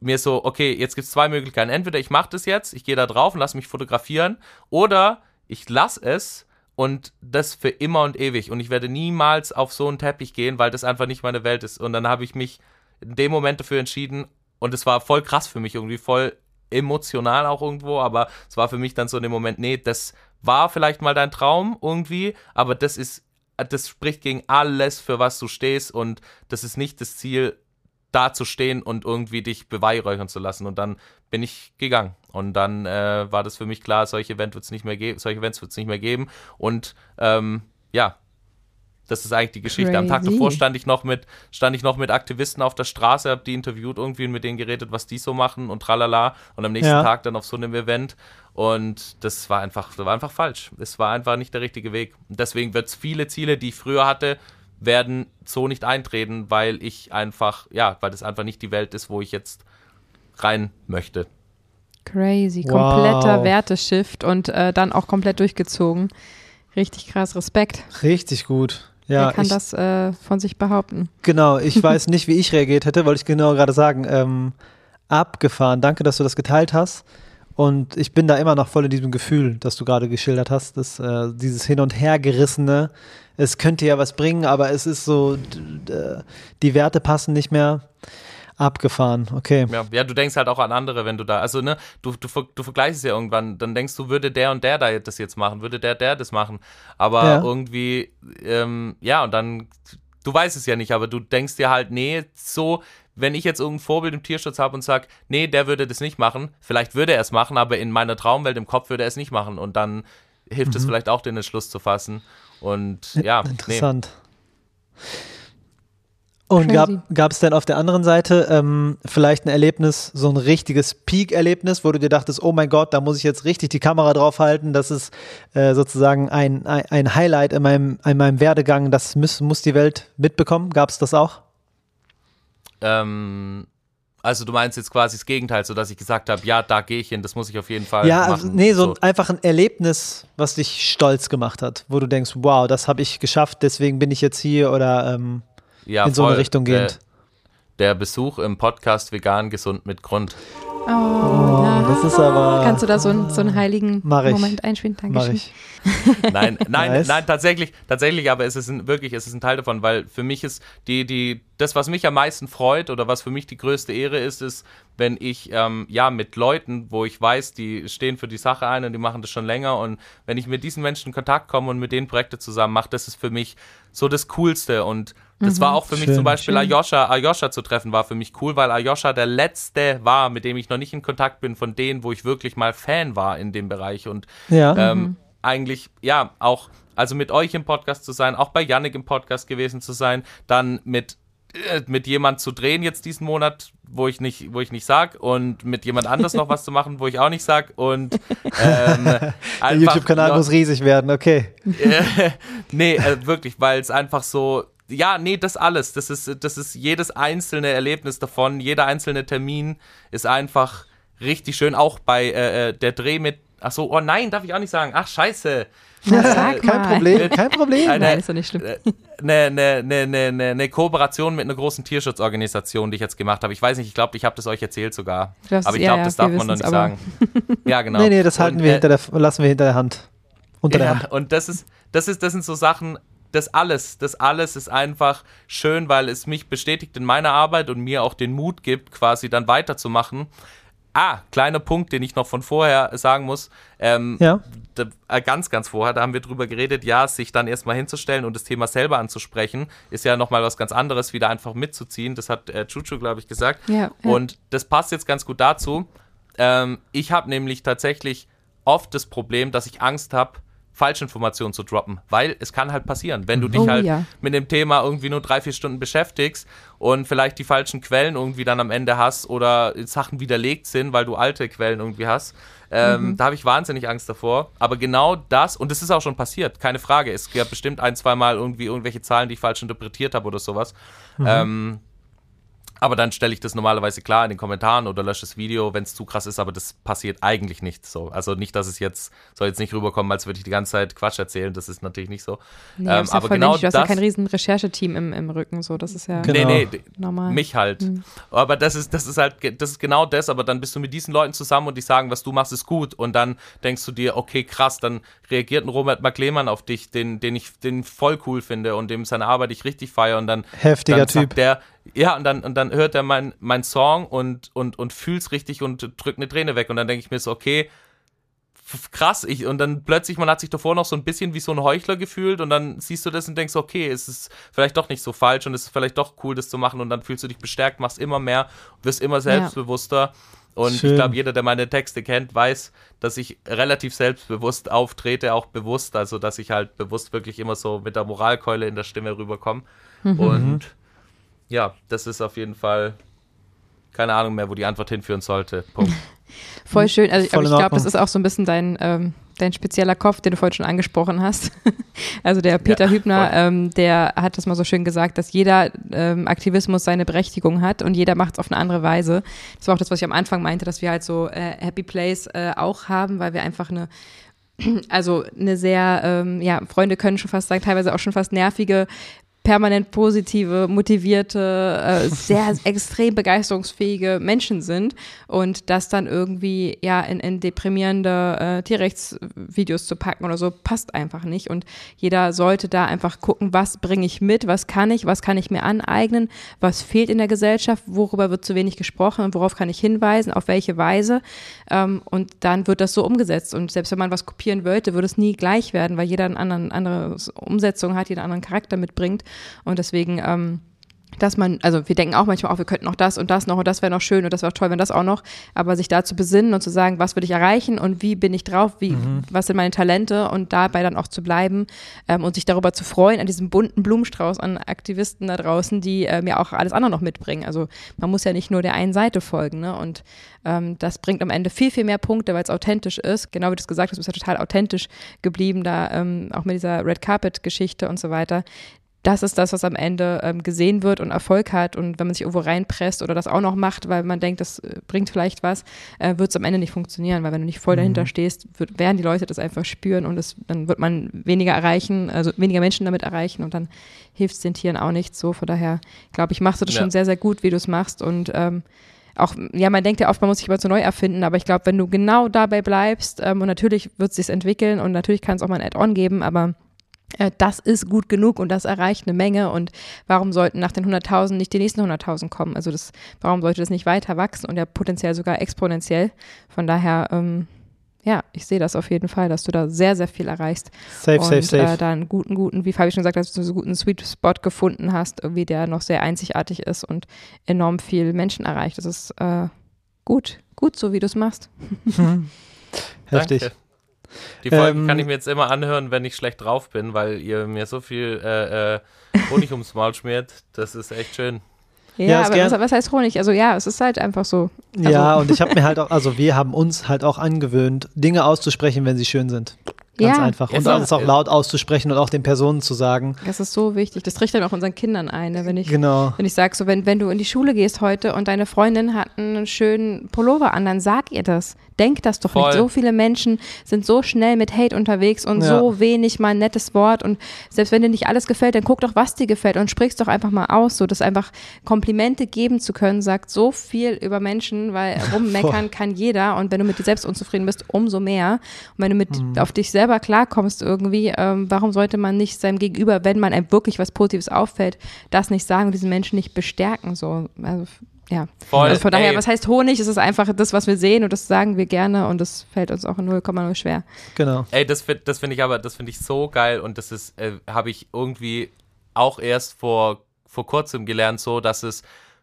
mir so, okay, jetzt gibt es zwei Möglichkeiten. Entweder ich mache das jetzt, ich gehe da drauf und lasse mich fotografieren, oder ich lasse es und das für immer und ewig. Und ich werde niemals auf so einen Teppich gehen, weil das einfach nicht meine Welt ist. Und dann habe ich mich in dem Moment dafür entschieden und es war voll krass für mich, irgendwie voll emotional auch irgendwo, aber es war für mich dann so in dem Moment, nee, das war vielleicht mal dein Traum irgendwie, aber das ist, das spricht gegen alles, für was du stehst und das ist nicht das Ziel, da zu stehen und irgendwie dich beweihräuchern zu lassen. Und dann bin ich gegangen. Und dann äh, war das für mich klar, solche Events wird es nicht mehr geben, solche Events wird es nicht mehr geben. Und ähm, ja, das ist eigentlich die Geschichte. Crazy. Am Tag davor stand ich noch mit, stand ich noch mit Aktivisten auf der Straße, habe die interviewt irgendwie und mit denen geredet, was die so machen und tralala. Und am nächsten ja. Tag dann auf so einem Event. Und das war einfach, das war einfach falsch. Es war einfach nicht der richtige Weg. Und deswegen wird es viele Ziele, die ich früher hatte, werden so nicht eintreten, weil ich einfach, ja, weil das einfach nicht die Welt ist, wo ich jetzt rein möchte. Crazy, kompletter wow. Werteshift und äh, dann auch komplett durchgezogen. Richtig krass, Respekt. Richtig gut. Ja, Wer kann ich, das äh, von sich behaupten? Genau, ich (laughs) weiß nicht, wie ich reagiert hätte, wollte ich genau gerade sagen. Ähm, abgefahren. Danke, dass du das geteilt hast. Und ich bin da immer noch voll in diesem Gefühl, das du gerade geschildert hast, dass, äh, dieses Hin- und Hergerissene. Es könnte ja was bringen, aber es ist so, die Werte passen nicht mehr. Abgefahren, okay. Ja, ja, du denkst halt auch an andere, wenn du da, also ne, du, du, du vergleichst es ja irgendwann, dann denkst du, würde der und der da das jetzt machen, würde der, der das machen. Aber ja. irgendwie, ähm, ja, und dann, du weißt es ja nicht, aber du denkst dir halt, nee, so, wenn ich jetzt irgendein Vorbild im Tierschutz habe und sage, nee, der würde das nicht machen, vielleicht würde er es machen, aber in meiner Traumwelt im Kopf würde er es nicht machen. Und dann hilft mhm. es vielleicht auch, den Entschluss zu fassen. Und ja, interessant. Nee. Und gab es denn auf der anderen Seite ähm, vielleicht ein Erlebnis, so ein richtiges Peak-Erlebnis, wo du dir dachtest, oh mein Gott, da muss ich jetzt richtig die Kamera drauf halten, das ist äh, sozusagen ein, ein, ein, Highlight in meinem, in meinem Werdegang, das muss, muss die Welt mitbekommen? Gab es das auch? Ähm, also du meinst jetzt quasi das Gegenteil, so dass ich gesagt habe, ja, da gehe ich hin, das muss ich auf jeden Fall ja, machen. Ja, nee, so, so, einfach ein Erlebnis, was dich stolz gemacht hat, wo du denkst, wow, das habe ich geschafft, deswegen bin ich jetzt hier oder ähm, ja, in so eine Richtung gehend. Der, der Besuch im Podcast Vegan Gesund mit Grund. Oh, oh das ist aber. Kannst du da so, einen, so einen heiligen Moment einspielen? Dankeschön. Ich. (laughs) (laughs) Nein, nein, nice. nein, tatsächlich, tatsächlich, aber es ist ein, wirklich, es ist ein Teil davon, weil für mich ist die, die, das, was mich am meisten freut oder was für mich die größte Ehre ist, ist, wenn ich ähm, ja mit Leuten, wo ich weiß, die stehen für die Sache ein und die machen das schon länger und wenn ich mit diesen Menschen in Kontakt komme und mit denen Projekte zusammen mache, das ist für mich so das Coolste und das mhm, war auch für mich zum Beispiel schön. Ayosha, Ayosha zu treffen, war für mich cool, weil Ayosha der letzte war, mit dem ich noch nicht in Kontakt bin, von denen, wo ich wirklich mal Fan war in dem Bereich. Und ja. ähm, mhm. eigentlich, ja, auch, also mit euch im Podcast zu sein, auch bei Yannick im Podcast gewesen zu sein, dann mit äh, mit jemand zu drehen jetzt diesen Monat, wo ich nicht, wo ich nicht sag und mit jemand anders noch was zu machen, wo ich auch nicht sag und ähm, (laughs) der YouTube-Kanal muss riesig werden, okay. (laughs) nee, äh, wirklich, weil es einfach so ja, nee, das alles. Das ist, das ist jedes einzelne Erlebnis davon, jeder einzelne Termin ist einfach richtig schön. Auch bei äh, äh der Dreh mit. Ach so, oh nein, darf ich auch nicht sagen. Ach, scheiße. Ja, kein Problem, kein Problem. Eine, Nein, ist doch nicht schlimm. Eine, eine, eine, eine, eine Kooperation mit einer großen Tierschutzorganisation, die ich jetzt gemacht habe. Ich weiß nicht, ich glaube, ich habe das euch erzählt sogar. aber ich glaube, ja, das darf man noch nicht sagen. ja, genau. Nee, nee, das halten und, wir hinter der, lassen wir hinter der Hand. Unter ja, der Hand. Und das ist, das ist, das sind so Sachen, das alles, das alles ist einfach schön, weil es mich bestätigt in meiner Arbeit und mir auch den Mut gibt, quasi dann weiterzumachen. Ah, kleiner Punkt, den ich noch von vorher sagen muss. Ähm, ja. Da, äh, ganz, ganz vorher, da haben wir drüber geredet, ja, sich dann erstmal hinzustellen und das Thema selber anzusprechen, ist ja nochmal was ganz anderes, wieder einfach mitzuziehen. Das hat äh, Chuchu, glaube ich, gesagt. Ja, ja. Und das passt jetzt ganz gut dazu. Ähm, ich habe nämlich tatsächlich oft das Problem, dass ich Angst habe, Falschinformationen zu droppen, weil es kann halt passieren, wenn du dich oh, halt ja. mit dem Thema irgendwie nur drei, vier Stunden beschäftigst und vielleicht die falschen Quellen irgendwie dann am Ende hast oder Sachen widerlegt sind, weil du alte Quellen irgendwie hast. Ähm, mhm. Da habe ich wahnsinnig Angst davor. Aber genau das, und das ist auch schon passiert, keine Frage. Es gab bestimmt ein, zwei Mal irgendwie irgendwelche Zahlen, die ich falsch interpretiert habe oder sowas. Mhm. Ähm, aber dann stelle ich das normalerweise klar in den Kommentaren oder lösche das Video, wenn es zu krass ist, aber das passiert eigentlich nicht so. Also nicht, dass es jetzt, soll jetzt nicht rüberkommen, als würde ich die ganze Zeit Quatsch erzählen, das ist natürlich nicht so. Nee, ähm, aber genau Du hast das, ja kein riesen Rechercheteam im, im Rücken, so, das ist ja genau. nee, nee, normal. Mich halt. Mhm. Aber das ist, das ist halt, das ist genau das, aber dann bist du mit diesen Leuten zusammen und die sagen, was du machst, ist gut. Und dann denkst du dir, okay, krass, dann reagiert ein Robert McLehmann auf dich, den, den ich den voll cool finde und dem seine Arbeit ich richtig feiere und dann, Heftiger dann Typ. der, ja, und dann, und dann hört er mein, mein Song und, und, und fühlt's richtig und drückt eine Träne weg. Und dann denke ich mir so, okay, krass. Ich, und dann plötzlich, man hat sich davor noch so ein bisschen wie so ein Heuchler gefühlt und dann siehst du das und denkst, okay, es ist vielleicht doch nicht so falsch und es ist vielleicht doch cool, das zu machen. Und dann fühlst du dich bestärkt, machst immer mehr, wirst immer selbstbewusster. Ja. Und Schön. ich glaube, jeder, der meine Texte kennt, weiß, dass ich relativ selbstbewusst auftrete, auch bewusst. Also, dass ich halt bewusst wirklich immer so mit der Moralkeule in der Stimme rüberkomme. Mhm. Und ja, das ist auf jeden Fall keine Ahnung mehr, wo die Antwort hinführen sollte. Punkt. (laughs) Voll schön. Also, aber ich glaube, das ist auch so ein bisschen dein, ähm, dein spezieller Kopf, den du vorhin schon angesprochen hast. (laughs) also der Peter ja, Hübner, ähm, der hat das mal so schön gesagt, dass jeder ähm, Aktivismus seine Berechtigung hat und jeder macht es auf eine andere Weise. Das war auch das, was ich am Anfang meinte, dass wir halt so äh, Happy Place äh, auch haben, weil wir einfach eine (clears throat) also eine sehr, ähm, ja, Freunde können schon fast sagen, teilweise auch schon fast nervige permanent positive, motivierte, äh, sehr (laughs) extrem begeisterungsfähige Menschen sind und das dann irgendwie ja in, in deprimierende äh, Tierrechtsvideos zu packen oder so passt einfach nicht. Und jeder sollte da einfach gucken, was bringe ich mit, was kann ich, was kann ich mir aneignen, was fehlt in der Gesellschaft, worüber wird zu wenig gesprochen und worauf kann ich hinweisen, auf welche Weise. Ähm, und dann wird das so umgesetzt. Und selbst wenn man was kopieren wollte, würde es nie gleich werden, weil jeder eine andere, andere Umsetzung hat, jeder einen anderen Charakter mitbringt und deswegen, ähm, dass man, also wir denken auch manchmal auch, wir könnten noch das und das noch und das wäre noch schön und das wäre toll, wenn das auch noch, aber sich da zu besinnen und zu sagen, was will ich erreichen und wie bin ich drauf, wie, mhm. was sind meine Talente und dabei dann auch zu bleiben ähm, und sich darüber zu freuen, an diesem bunten Blumenstrauß an Aktivisten da draußen, die äh, mir auch alles andere noch mitbringen. Also man muss ja nicht nur der einen Seite folgen, ne? Und ähm, das bringt am Ende viel, viel mehr Punkte, weil es authentisch ist. Genau wie du es gesagt hast, du bist ja total authentisch geblieben, da ähm, auch mit dieser Red Carpet-Geschichte und so weiter das ist das, was am Ende ähm, gesehen wird und Erfolg hat. Und wenn man sich irgendwo reinpresst oder das auch noch macht, weil man denkt, das äh, bringt vielleicht was, äh, wird es am Ende nicht funktionieren, weil wenn du nicht voll mhm. dahinter stehst, wird, werden die Leute das einfach spüren und es, dann wird man weniger erreichen, also weniger Menschen damit erreichen und dann hilft es den Tieren auch nicht so. Von daher, glaube ich, machst du das ja. schon sehr, sehr gut, wie du es machst und ähm, auch, ja, man denkt ja oft, man muss sich immer zu neu erfinden, aber ich glaube, wenn du genau dabei bleibst ähm, und natürlich wird es sich entwickeln und natürlich kann es auch mal ein Add-on geben, aber das ist gut genug und das erreicht eine Menge und warum sollten nach den 100.000 nicht die nächsten 100.000 kommen? Also das, warum sollte das nicht weiter wachsen und ja potenziell sogar exponentiell? Von daher, ähm, ja, ich sehe das auf jeden Fall, dass du da sehr, sehr viel erreichst. Safe, und, safe, safe. Äh, da einen guten, guten, wie Fabi schon gesagt hat, dass du so einen guten Sweet Spot gefunden hast, irgendwie der noch sehr einzigartig ist und enorm viel Menschen erreicht. Das ist äh, gut, gut so, wie du es machst. (laughs) Heftig. Danke. Die Folgen ähm, kann ich mir jetzt immer anhören, wenn ich schlecht drauf bin, weil ihr mir so viel äh, äh, Honig (laughs) ums Maul schmiert. Das ist echt schön. Ja, ja aber was, was, heißt Honig? Also ja, es ist halt einfach so. Also. Ja, und ich habe mir halt auch, also wir haben uns halt auch angewöhnt, Dinge auszusprechen, wenn sie schön sind. Ganz ja. einfach. Und alles auch laut auszusprechen und auch den Personen zu sagen. Das ist so wichtig. Das tricht dann auch unseren Kindern ein. Ne? Wenn ich, genau. wenn ich sage, so, wenn, wenn du in die Schule gehst heute und deine Freundin hat einen schönen Pullover an, dann sag ihr das. Denk das doch Voll. nicht. So viele Menschen sind so schnell mit Hate unterwegs und ja. so wenig mal ein nettes Wort. Und selbst wenn dir nicht alles gefällt, dann guck doch, was dir gefällt und sprich's doch einfach mal aus. So, dass einfach Komplimente geben zu können, sagt so viel über Menschen, weil (laughs) rummeckern kann jeder. Und wenn du mit dir selbst unzufrieden bist, umso mehr. Und wenn du mit mhm. auf dich selber klarkommst irgendwie, ähm, warum sollte man nicht seinem Gegenüber, wenn man einem wirklich was Positives auffällt, das nicht sagen und diesen Menschen nicht bestärken? So, also ja. Voll, also von daher, ey. was heißt Honig? Es ist einfach das, was wir sehen und das sagen wir gerne und das fällt uns auch in 0,0 schwer. Genau. Ey, das, das finde ich aber, das finde ich so geil und das ist, äh, habe ich irgendwie auch erst vor, vor kurzem gelernt, so, dass es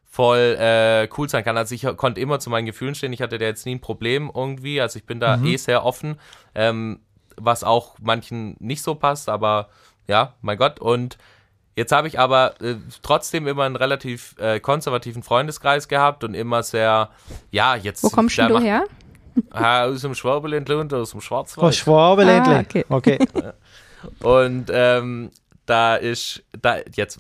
voll äh, cool sein kann. Also ich konnte immer zu meinen Gefühlen stehen. Ich hatte da jetzt nie ein Problem irgendwie. Also ich bin da mhm. eh sehr offen, ähm, was auch manchen nicht so passt, aber ja, mein Gott. Und Jetzt habe ich aber äh, trotzdem immer einen relativ äh, konservativen Freundeskreis gehabt und immer sehr, ja, jetzt. Wo kommst du her? (laughs) Ah, aus dem Schwabeländle und aus dem Schwarzwald. Oh, Schwabeländle. Ah, okay. okay. (laughs) und ähm, da ist, da, jetzt,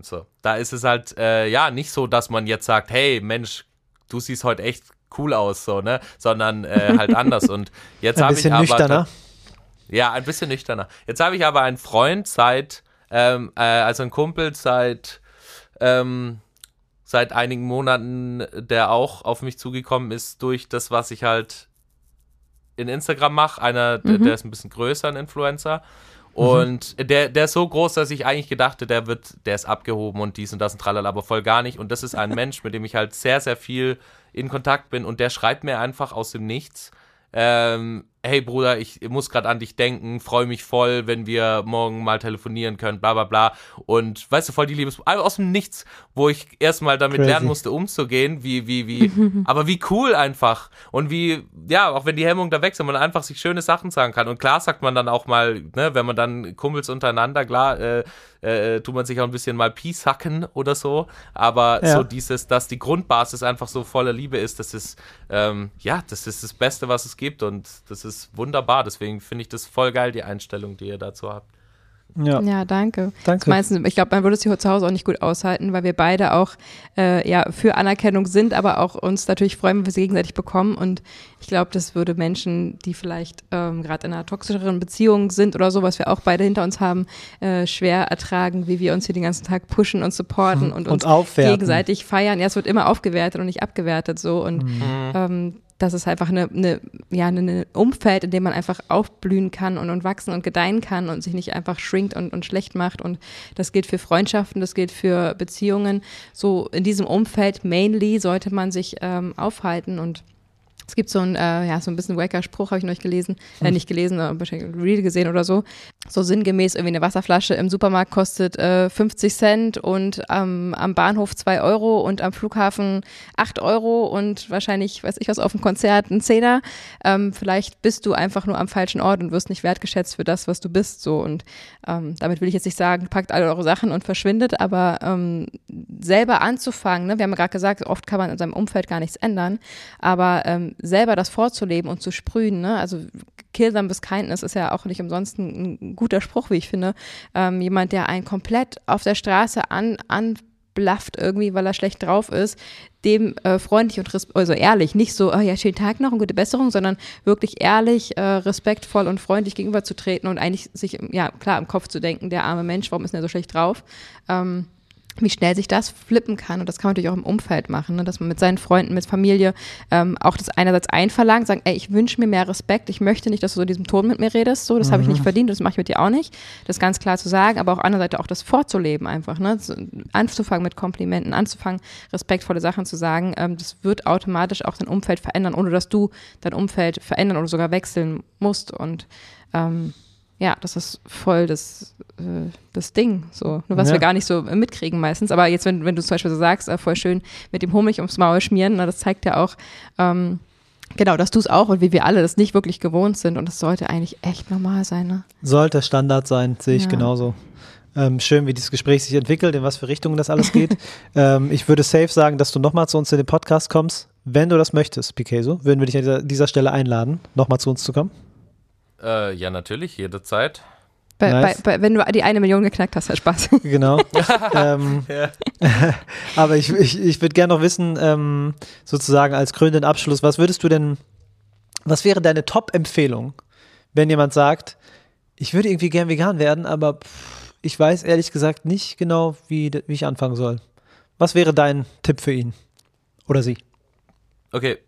so, da ist es halt, äh, ja, nicht so, dass man jetzt sagt, hey, Mensch, du siehst heute echt cool aus, so, ne, sondern äh, halt (laughs) anders. Und jetzt habe ich aber. Ein bisschen nüchterner. Ja, ein bisschen nüchterner. Jetzt habe ich aber einen Freund seit ähm, äh, also ein Kumpel seit, ähm, seit einigen Monaten, der auch auf mich zugekommen ist durch das, was ich halt in Instagram mache. Einer, mhm. der, der, ist ein bisschen größer, ein Influencer. Und mhm. der, der ist so groß, dass ich eigentlich gedachte, der wird, der ist abgehoben und dies und das und tralala, aber voll gar nicht. Und das ist ein (laughs) Mensch, mit dem ich halt sehr, sehr viel in Kontakt bin und der schreibt mir einfach aus dem Nichts. Ähm, hey Bruder, ich muss gerade an dich denken, freue mich voll, wenn wir morgen mal telefonieren können, bla bla bla. Und weißt du, voll die Liebes... Aus dem Nichts, wo ich erstmal damit Crazy. lernen musste, umzugehen, wie, wie, wie, (laughs) aber wie cool einfach. Und wie, ja, auch wenn die Hemmung da weg sind, man einfach sich schöne Sachen sagen kann. Und klar sagt man dann auch mal, ne, wenn man dann Kumpels untereinander, klar, äh, äh, tut man sich auch ein bisschen mal Peace hacken oder so. Aber ja. so dieses, dass die Grundbasis einfach so voller Liebe ist, das ist, ähm, ja, das ist das Beste, was es gibt. Und das ist ist wunderbar. Deswegen finde ich das voll geil, die Einstellung, die ihr dazu habt. Ja. ja, danke. Danke. Meistens, ich glaube, man würde es hier zu Hause auch nicht gut aushalten, weil wir beide auch äh, ja für Anerkennung sind, aber auch uns natürlich freuen, wenn wir sie gegenseitig bekommen. Und ich glaube, das würde Menschen, die vielleicht ähm, gerade in einer toxischeren Beziehung sind oder so, was wir auch beide hinter uns haben, äh, schwer ertragen, wie wir uns hier den ganzen Tag pushen und supporten hm. und, und uns aufwerten. gegenseitig feiern. Ja, es wird immer aufgewertet und nicht abgewertet so. Und mhm. ähm, das ist einfach eine, eine, ja, ein Umfeld, in dem man einfach aufblühen kann und, und wachsen und gedeihen kann und sich nicht einfach schrinkt und, und schlecht macht. Und das gilt für Freundschaften, das gilt für Beziehungen. So in diesem Umfeld mainly sollte man sich ähm, aufhalten und es gibt so ein, äh, ja, so ein bisschen wacker Spruch, habe ich neulich gelesen, äh, hm. nicht gelesen, aber wahrscheinlich Reel gesehen oder so. So sinngemäß irgendwie eine Wasserflasche im Supermarkt kostet äh, 50 Cent und ähm, am Bahnhof 2 Euro und am Flughafen 8 Euro und wahrscheinlich, weiß ich was, auf dem Konzert ein Zehner. Ähm, vielleicht bist du einfach nur am falschen Ort und wirst nicht wertgeschätzt für das, was du bist. So und ähm, damit will ich jetzt nicht sagen, packt alle eure Sachen und verschwindet, aber ähm, selber anzufangen, ne? wir haben ja gerade gesagt, oft kann man in seinem Umfeld gar nichts ändern, aber ähm, selber das vorzuleben und zu sprühen, ne? also Kill them with kindness ist ja auch nicht umsonst ein, ein guter Spruch, wie ich finde. Ähm, jemand, der einen komplett auf der Straße an, an irgendwie, weil er schlecht drauf ist, dem äh, freundlich und also ehrlich, nicht so, oh ja, schönen Tag noch und gute Besserung, sondern wirklich ehrlich, äh, respektvoll und freundlich gegenüberzutreten und eigentlich sich, ja, klar im Kopf zu denken, der arme Mensch, warum ist er so schlecht drauf? Ähm, wie schnell sich das flippen kann. Und das kann man natürlich auch im Umfeld machen, ne? dass man mit seinen Freunden, mit Familie ähm, auch das einerseits einverlangt, sagen, ey, ich wünsche mir mehr Respekt, ich möchte nicht, dass du so in diesem Ton mit mir redest, so, das mhm. habe ich nicht mhm. verdient, das mache ich mit dir auch nicht. Das ganz klar zu sagen, aber auch andererseits auch das vorzuleben einfach, ne? anzufangen mit Komplimenten, anzufangen, respektvolle Sachen zu sagen, ähm, das wird automatisch auch dein Umfeld verändern, ohne dass du dein Umfeld verändern oder sogar wechseln musst und ähm, ja, das ist voll das, äh, das Ding, so. Nur was ja. wir gar nicht so mitkriegen meistens. Aber jetzt, wenn, wenn du zum Beispiel so sagst, äh, voll schön mit dem Honig ums Maul schmieren, na, das zeigt ja auch, ähm, genau, dass du es auch und wie wir alle das nicht wirklich gewohnt sind. Und das sollte eigentlich echt normal sein, ne? Sollte Standard sein, sehe ich ja. genauso. Ähm, schön, wie dieses Gespräch sich entwickelt, in was für Richtungen das alles geht. (laughs) ähm, ich würde safe sagen, dass du nochmal zu uns in den Podcast kommst. Wenn du das möchtest, Picasso, würden wir dich an dieser Stelle einladen, nochmal zu uns zu kommen. Äh, ja, natürlich, jederzeit. Bei, nice. bei, bei, wenn du die eine Million geknackt hast, hat Spaß. (laughs) Genau. (laughs) ähm, (laughs) aber ich, ich, ich würde gerne noch wissen, ähm, sozusagen als krönenden Abschluss, was würdest du denn, was wäre deine Top-Empfehlung, wenn jemand sagt, ich würde irgendwie gern vegan werden, aber pff, ich weiß ehrlich gesagt nicht genau, wie, wie ich anfangen soll. Was wäre dein Tipp für ihn oder sie? Okay,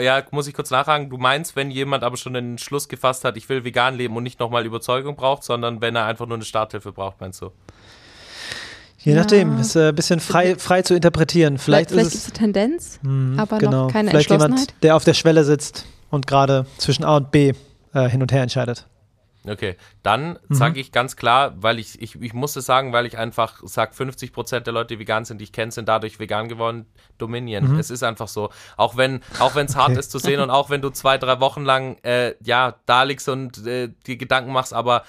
ja, muss ich kurz nachfragen, du meinst, wenn jemand aber schon den Schluss gefasst hat, ich will vegan leben und nicht nochmal Überzeugung braucht, sondern wenn er einfach nur eine Starthilfe braucht, meinst du? Je ja. nachdem, ist ein äh, bisschen frei, frei zu interpretieren. Vielleicht, vielleicht, vielleicht ist es eine Tendenz, mh, aber genau. noch keine Vielleicht jemand, der auf der Schwelle sitzt und gerade zwischen A und B äh, hin und her entscheidet. Okay, dann mhm. sage ich ganz klar, weil ich, ich, ich muss es sagen, weil ich einfach sage, 50% der Leute, die vegan sind, die ich kenne, sind dadurch vegan geworden. Dominion. Mhm. Es ist einfach so. Auch wenn auch wenn es hart ist zu sehen und auch wenn du zwei, drei Wochen lang äh, ja da liegst und äh, die Gedanken machst, aber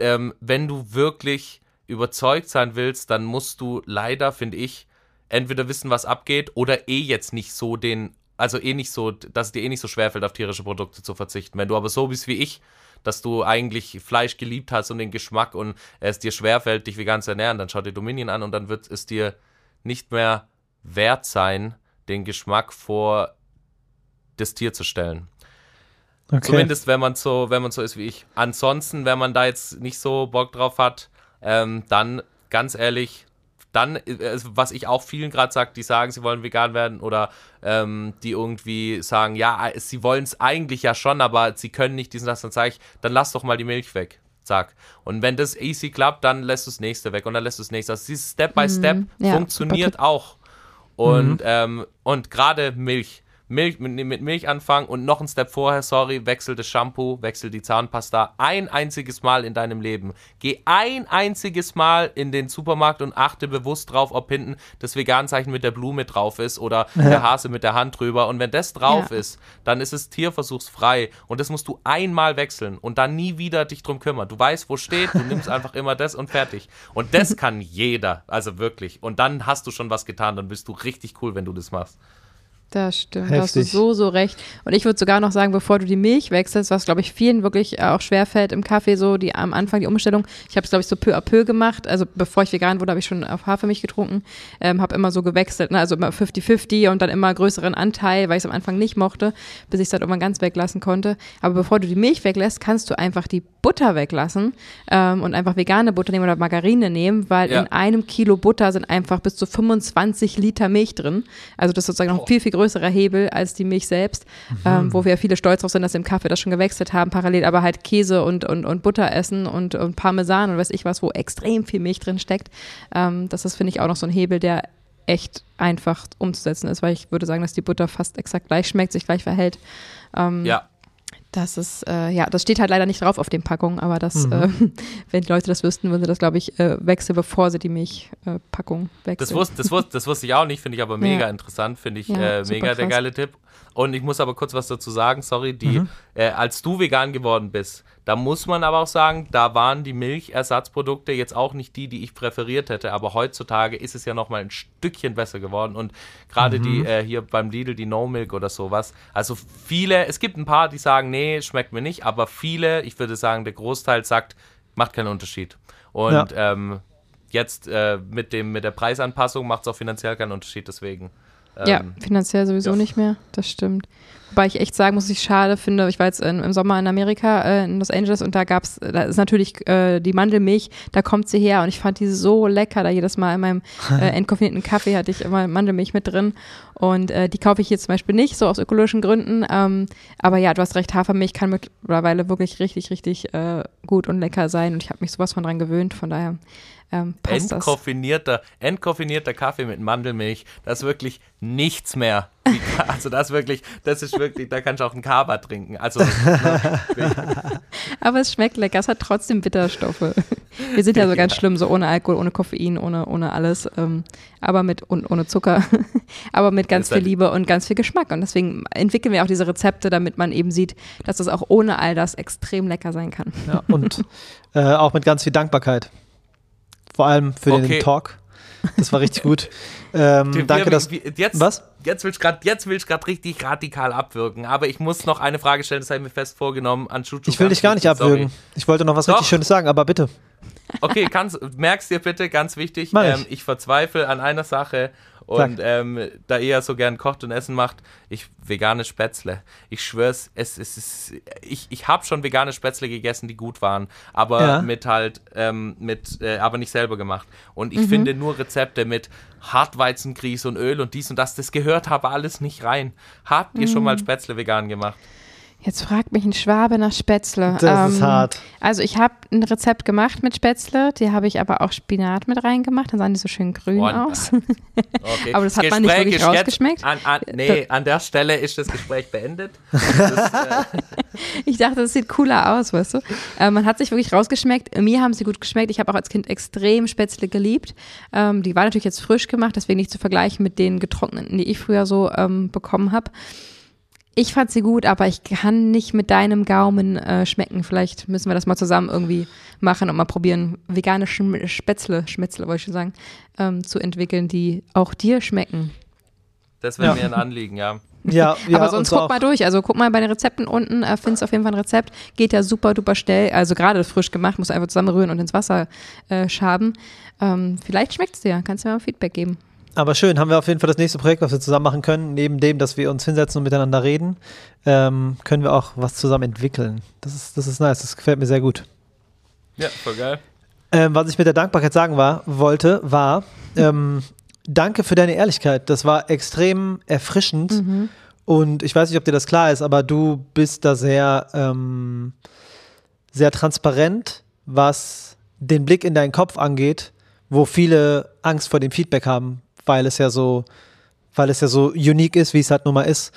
ähm, wenn du wirklich überzeugt sein willst, dann musst du leider, finde ich, entweder wissen, was abgeht oder eh jetzt nicht so den, also eh nicht so, dass es dir eh nicht so schwerfällt, auf tierische Produkte zu verzichten. Wenn du aber so bist wie ich, dass du eigentlich Fleisch geliebt hast und den Geschmack und es dir schwerfällt, dich vegan zu ernähren, dann schau dir Dominion an und dann wird es dir nicht mehr wert sein, den Geschmack vor das Tier zu stellen. Okay. Zumindest wenn man so, wenn man so ist wie ich. Ansonsten, wenn man da jetzt nicht so Bock drauf hat, ähm, dann ganz ehrlich, dann, äh, was ich auch vielen gerade sage, die sagen, sie wollen vegan werden oder ähm, die irgendwie sagen, ja, äh, sie wollen es eigentlich ja schon, aber sie können nicht diesen das, dann sage ich, dann lass doch mal die Milch weg. Zack. Und wenn das easy klappt, dann lässt du das nächste weg und dann lässt du das nächste. Also dieses Step by Step mhm, ja, funktioniert auch. Und, mhm. ähm, und gerade Milch. Milch, mit, mit, Milch anfangen und noch ein Step vorher, sorry, wechsel das Shampoo, wechsel die Zahnpasta ein einziges Mal in deinem Leben. Geh ein einziges Mal in den Supermarkt und achte bewusst drauf, ob hinten das Veganzeichen mit der Blume drauf ist oder ja. (laughs) der Hase mit der Hand drüber. Und wenn das drauf ja. ist, dann ist es tierversuchsfrei und das musst du einmal wechseln und dann nie wieder dich drum kümmern. Du weißt, wo steht, du nimmst einfach immer das und fertig. Und das (laughs) kann jeder, also wirklich. Und dann hast du schon was getan, dann bist du richtig cool, wenn du das machst. Das stimmt, Heftig. da hast du so, so recht. Und ich würde sogar noch sagen, bevor du die Milch wechselst, was glaube ich vielen wirklich auch schwerfällt im Kaffee, so die am Anfang die Umstellung. Ich habe es glaube ich so peu à peu gemacht. Also bevor ich vegan wurde, habe ich schon auf Hafermilch getrunken. Ähm, habe immer so gewechselt, ne? also immer 50-50 und dann immer größeren Anteil, weil ich es am Anfang nicht mochte, bis ich es dann irgendwann ganz weglassen konnte. Aber bevor du die Milch weglässt, kannst du einfach die Butter weglassen ähm, und einfach vegane Butter nehmen oder Margarine nehmen, weil ja. in einem Kilo Butter sind einfach bis zu 25 Liter Milch drin. Also das ist sozusagen noch viel, viel größerer Hebel als die Milch selbst, mhm. ähm, wo wir viele stolz drauf sind, dass wir im Kaffee das schon gewechselt haben, parallel aber halt Käse und, und, und Butter essen und, und Parmesan und weiß ich was, wo extrem viel Milch drin steckt. Ähm, das ist, finde ich, auch noch so ein Hebel, der echt einfach umzusetzen ist, weil ich würde sagen, dass die Butter fast exakt gleich schmeckt, sich gleich verhält. Ähm, ja. Das ist, äh, ja, das steht halt leider nicht drauf auf den Packungen, aber das, mhm. äh, (laughs) wenn die Leute das wüssten, würden sie das, glaube ich, äh, wechseln, bevor sie die Milchpackung äh, wechseln. Das wusste, das, wusste, das wusste ich auch nicht, finde ich aber mega ja. interessant, finde ich ja, äh, mega krass. der geile Tipp. Und ich muss aber kurz was dazu sagen, sorry, die, mhm. äh, als du vegan geworden bist, da muss man aber auch sagen, da waren die Milchersatzprodukte jetzt auch nicht die, die ich präferiert hätte, aber heutzutage ist es ja nochmal ein Stückchen besser geworden und gerade mhm. die äh, hier beim Lidl, die No Milk oder sowas, also viele, es gibt ein paar, die sagen, nee, schmeckt mir nicht, aber viele, ich würde sagen, der Großteil sagt, macht keinen Unterschied. Und ja. ähm, jetzt äh, mit, dem, mit der Preisanpassung macht es auch finanziell keinen Unterschied, deswegen. Ja, ähm, finanziell sowieso ja. nicht mehr, das stimmt. Wobei ich echt sagen muss, ich schade finde, ich war jetzt in, im Sommer in Amerika, äh, in Los Angeles und da gab es, da ist natürlich äh, die Mandelmilch, da kommt sie her und ich fand die so lecker, da jedes Mal in meinem (laughs) äh, entkoffinierten Kaffee hatte ich immer Mandelmilch mit drin und äh, die kaufe ich hier zum Beispiel nicht, so aus ökologischen Gründen, ähm, aber ja, du hast recht, Hafermilch kann mittlerweile wirklich richtig, richtig äh, gut und lecker sein und ich habe mich sowas von dran gewöhnt, von daher ähm, entkoffinierter, entkoffinierter Kaffee mit Mandelmilch, das ist wirklich nichts mehr. (laughs) Also das wirklich, das ist wirklich, da kannst du auch einen Kaba trinken. Also, ne, (laughs) Aber es schmeckt lecker, es hat trotzdem Bitterstoffe. Wir sind ja so ganz schlimm, so ohne Alkohol, ohne Koffein, ohne, ohne alles, ähm, aber mit und ohne Zucker, (laughs) aber mit ganz viel Liebe und ganz viel Geschmack. Und deswegen entwickeln wir auch diese Rezepte, damit man eben sieht, dass das auch ohne all das extrem lecker sein kann. Ja, und äh, auch mit ganz viel Dankbarkeit. Vor allem für okay. den Talk. Das war richtig gut. (laughs) Ähm, wir, danke, dass. Jetzt, was? Jetzt will ich gerade richtig radikal abwirken, aber ich muss noch eine Frage stellen, das habe ich mir fest vorgenommen an Chuchu. Ich will dich gar nicht abwürgen. Sorry. Ich wollte noch was Doch. richtig Schönes sagen, aber bitte. Okay, kannst, merkst dir bitte, ganz wichtig, ähm, ich verzweifle an einer Sache und ähm, da ihr so gern kocht und Essen macht, ich vegane Spätzle. Ich schwör's, es, es ist, ich, ich habe schon vegane Spätzle gegessen, die gut waren, aber ja. mit halt, ähm, mit, äh, aber nicht selber gemacht. Und ich mhm. finde nur Rezepte mit Hartweizengrieß und Öl und dies und das, das gehört aber alles nicht rein. Habt ihr mhm. schon mal Spätzle vegan gemacht? Jetzt fragt mich ein Schwabe nach Spätzle. Das ähm, ist hart. Also ich habe ein Rezept gemacht mit Spätzle, die habe ich aber auch Spinat mit reingemacht, dann sahen die so schön grün Und, aus. (laughs) Okay. (laughs) aber das hat Gespräch man nicht wirklich rausgeschmeckt. An, an, nee, an der Stelle ist das Gespräch beendet. (laughs) Das, äh ich dachte, das sieht cooler aus, weißt du. Äh, man hat sich wirklich rausgeschmeckt. Mir haben sie gut geschmeckt. Ich habe auch als Kind extrem Spätzle geliebt. Ähm, die waren natürlich jetzt frisch gemacht, deswegen nicht zu vergleichen mit den getrockneten, die ich früher so ähm, bekommen habe. Ich fand sie gut, aber ich kann nicht mit deinem Gaumen äh, schmecken. Vielleicht müssen wir das mal zusammen irgendwie machen und mal probieren, vegane Schm Spätzle, Schmätzle wollte ich schon sagen, ähm, zu entwickeln, die auch dir schmecken. Das wäre ja. mir ein Anliegen, ja. Ja, (laughs) ja aber sonst guck auch. mal durch. Also guck mal bei den Rezepten unten, äh, findest auf jeden Fall ein Rezept. Geht ja super duper schnell. Also gerade frisch gemacht, musst du einfach zusammenrühren und ins Wasser äh, schaben. Ähm, vielleicht schmeckt es dir. Kannst du mir mal Feedback geben. Aber schön, haben wir auf jeden Fall das nächste Projekt, was wir zusammen machen können. Neben dem, dass wir uns hinsetzen und miteinander reden, ähm, können wir auch was zusammen entwickeln. Das ist, das ist nice, das gefällt mir sehr gut. Ja, voll geil. Ähm, was ich mit der Dankbarkeit sagen war, wollte, war, ähm, danke für deine Ehrlichkeit. Das war extrem erfrischend. Mhm. Und ich weiß nicht, ob dir das klar ist, aber du bist da sehr, ähm, sehr transparent, was den Blick in deinen Kopf angeht, wo viele Angst vor dem Feedback haben, weil es ja so, weil es ja so unique ist, wie es halt nun mal ist.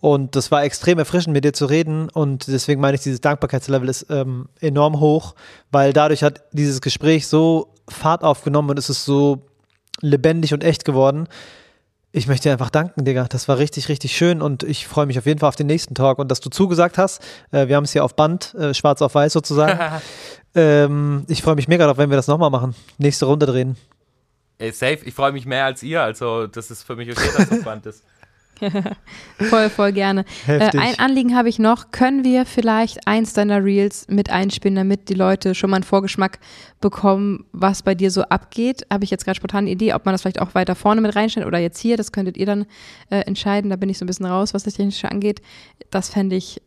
Und das war extrem erfrischend, mit dir zu reden. Und deswegen meine ich, dieses Dankbarkeitslevel ist ähm, enorm hoch, weil dadurch hat dieses Gespräch so Fahrt aufgenommen und es ist so lebendig und echt geworden. Ich möchte dir einfach danken, Digga. Das war richtig, richtig schön und ich freue mich auf jeden Fall auf den nächsten Talk und dass du zugesagt hast. Äh, wir haben es hier auf Band, äh, schwarz auf weiß sozusagen. (laughs) ähm, ich freue mich mega darauf, wenn wir das nochmal machen. Nächste Runde drehen. Ey, safe, ich freue mich mehr als ihr, also das ist für mich okay, dass das Band ist. (laughs) voll, voll gerne. Äh, ein Anliegen habe ich noch. Können wir vielleicht eins deiner Reels mit einspielen, damit die Leute schon mal einen Vorgeschmack bekommen, was bei dir so abgeht? Habe ich jetzt gerade spontan eine Idee, ob man das vielleicht auch weiter vorne mit reinstellt oder jetzt hier. Das könntet ihr dann äh, entscheiden. Da bin ich so ein bisschen raus, was das Technische angeht. Das fände ich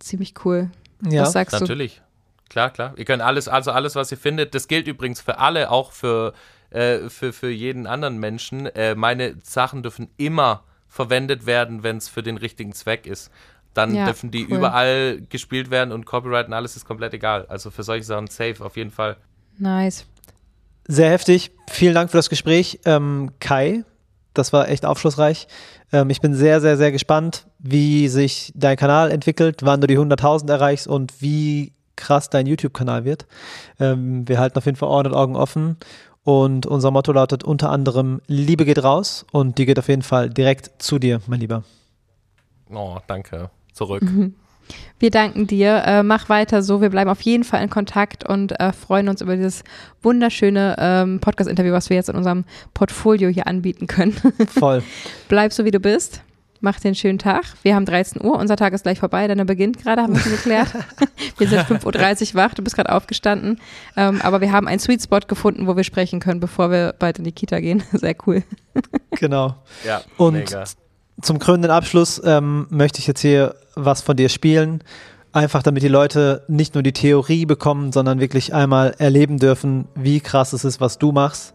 ziemlich cool. Ja, was sagst natürlich. Du? Klar, klar. Ihr könnt alles, also alles, was ihr findet. Das gilt übrigens für alle, auch für, äh, für, für jeden anderen Menschen. Äh, meine Sachen dürfen immer verwendet werden, wenn es für den richtigen Zweck ist. Dann ja, dürfen die cool. überall gespielt werden und Copyright und alles ist komplett egal. Also für solche Sachen safe auf jeden Fall. Nice. Sehr heftig. Vielen Dank für das Gespräch. Ähm, Kai, das war echt aufschlussreich. Ähm, ich bin sehr, sehr, sehr gespannt, wie sich dein Kanal entwickelt, wann du die 100.000 erreichst und wie krass dein YouTube-Kanal wird. Ähm, wir halten auf jeden Fall Ohren und Augen offen. Und unser Motto lautet unter anderem, Liebe geht raus und die geht auf jeden Fall direkt zu dir, mein Lieber. Oh, danke. Zurück. Mhm. Wir danken dir. Äh, mach weiter so. Wir bleiben auf jeden Fall in Kontakt und äh, freuen uns über dieses wunderschöne ähm, Podcast-Interview, was wir jetzt in unserem Portfolio hier anbieten können. (laughs) Voll. Bleib so, wie du bist. Mach den schönen Tag. Wir haben 13 Uhr. Unser Tag ist gleich vorbei. Deiner beginnt gerade, haben wir schon geklärt. (laughs) wir sind 5.30 Uhr wach. Du bist gerade aufgestanden. Ähm, aber wir haben einen Sweet Spot gefunden, wo wir sprechen können, bevor wir bald in die Kita gehen. (laughs) Sehr cool. genau. Ja, und mega zum krönenden Abschluss ähm, möchte ich jetzt hier was von dir spielen. Einfach damit die Leute nicht nur die Theorie bekommen, sondern wirklich einmal erleben dürfen, wie krass es ist, was du machst.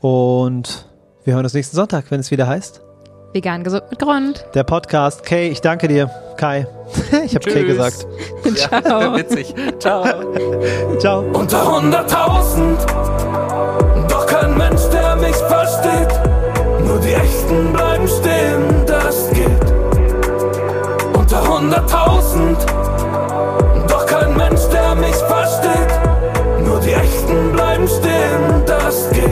Und wir hören uns nächsten Sonntag, wenn es wieder heißt. Vegan gesund mit Grund. Der Podcast. Kay, ich danke dir. Kai. (laughs) ich habe Kay gesagt. (laughs) Ciao. Ja, (laughs) witzig. Ciao. Ciao. Unter 100.000. Doch kein Mensch, der mich versteht. Nur die Echten bleiben stehen hunderttausend. Doch kein Mensch, der mich versteht. Nur die Echten bleiben stehen, das geht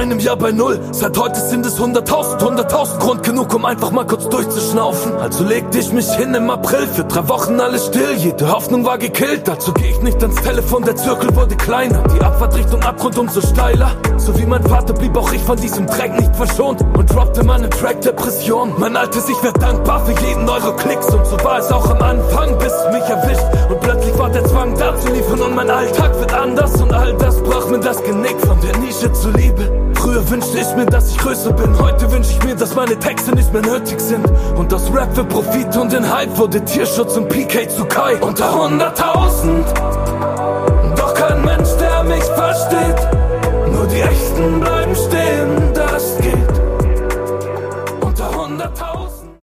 einem Jahr bei Null. Seit heute sind es 100.000, 100.000 Grund genug, um einfach mal kurz durchzuschnaufen. Also legte ich mich hin im April, für drei Wochen alles still. Jede Hoffnung war gekillt, dazu geh ich nicht ans Telefon, der Zirkel wurde kleiner. Die Abfahrtrichtung Abgrund umso steiler. So wie mein Vater blieb auch ich von diesem Dreck nicht verschont und droppte meinen Track Depression. Mein altes Ich wär dankbar für jeden Euro Klicks und so war es auch am Anfang, bis es mich erwischt. Und plötzlich war der Zwang da zu liefern und mein Alltag wird anders und all das brach mir das Genick von der Nische zuliebe. Früher wünschte ich mir, dass ich größer bin. Heute wünsche ich mir, dass meine Texte nicht mehr nötig sind. Und das Rap für Profit und den Hype wurde Tierschutz und PK zu Kai. Unter 100.000. Doch kein Mensch, der mich versteht. Nur die Echten bleiben.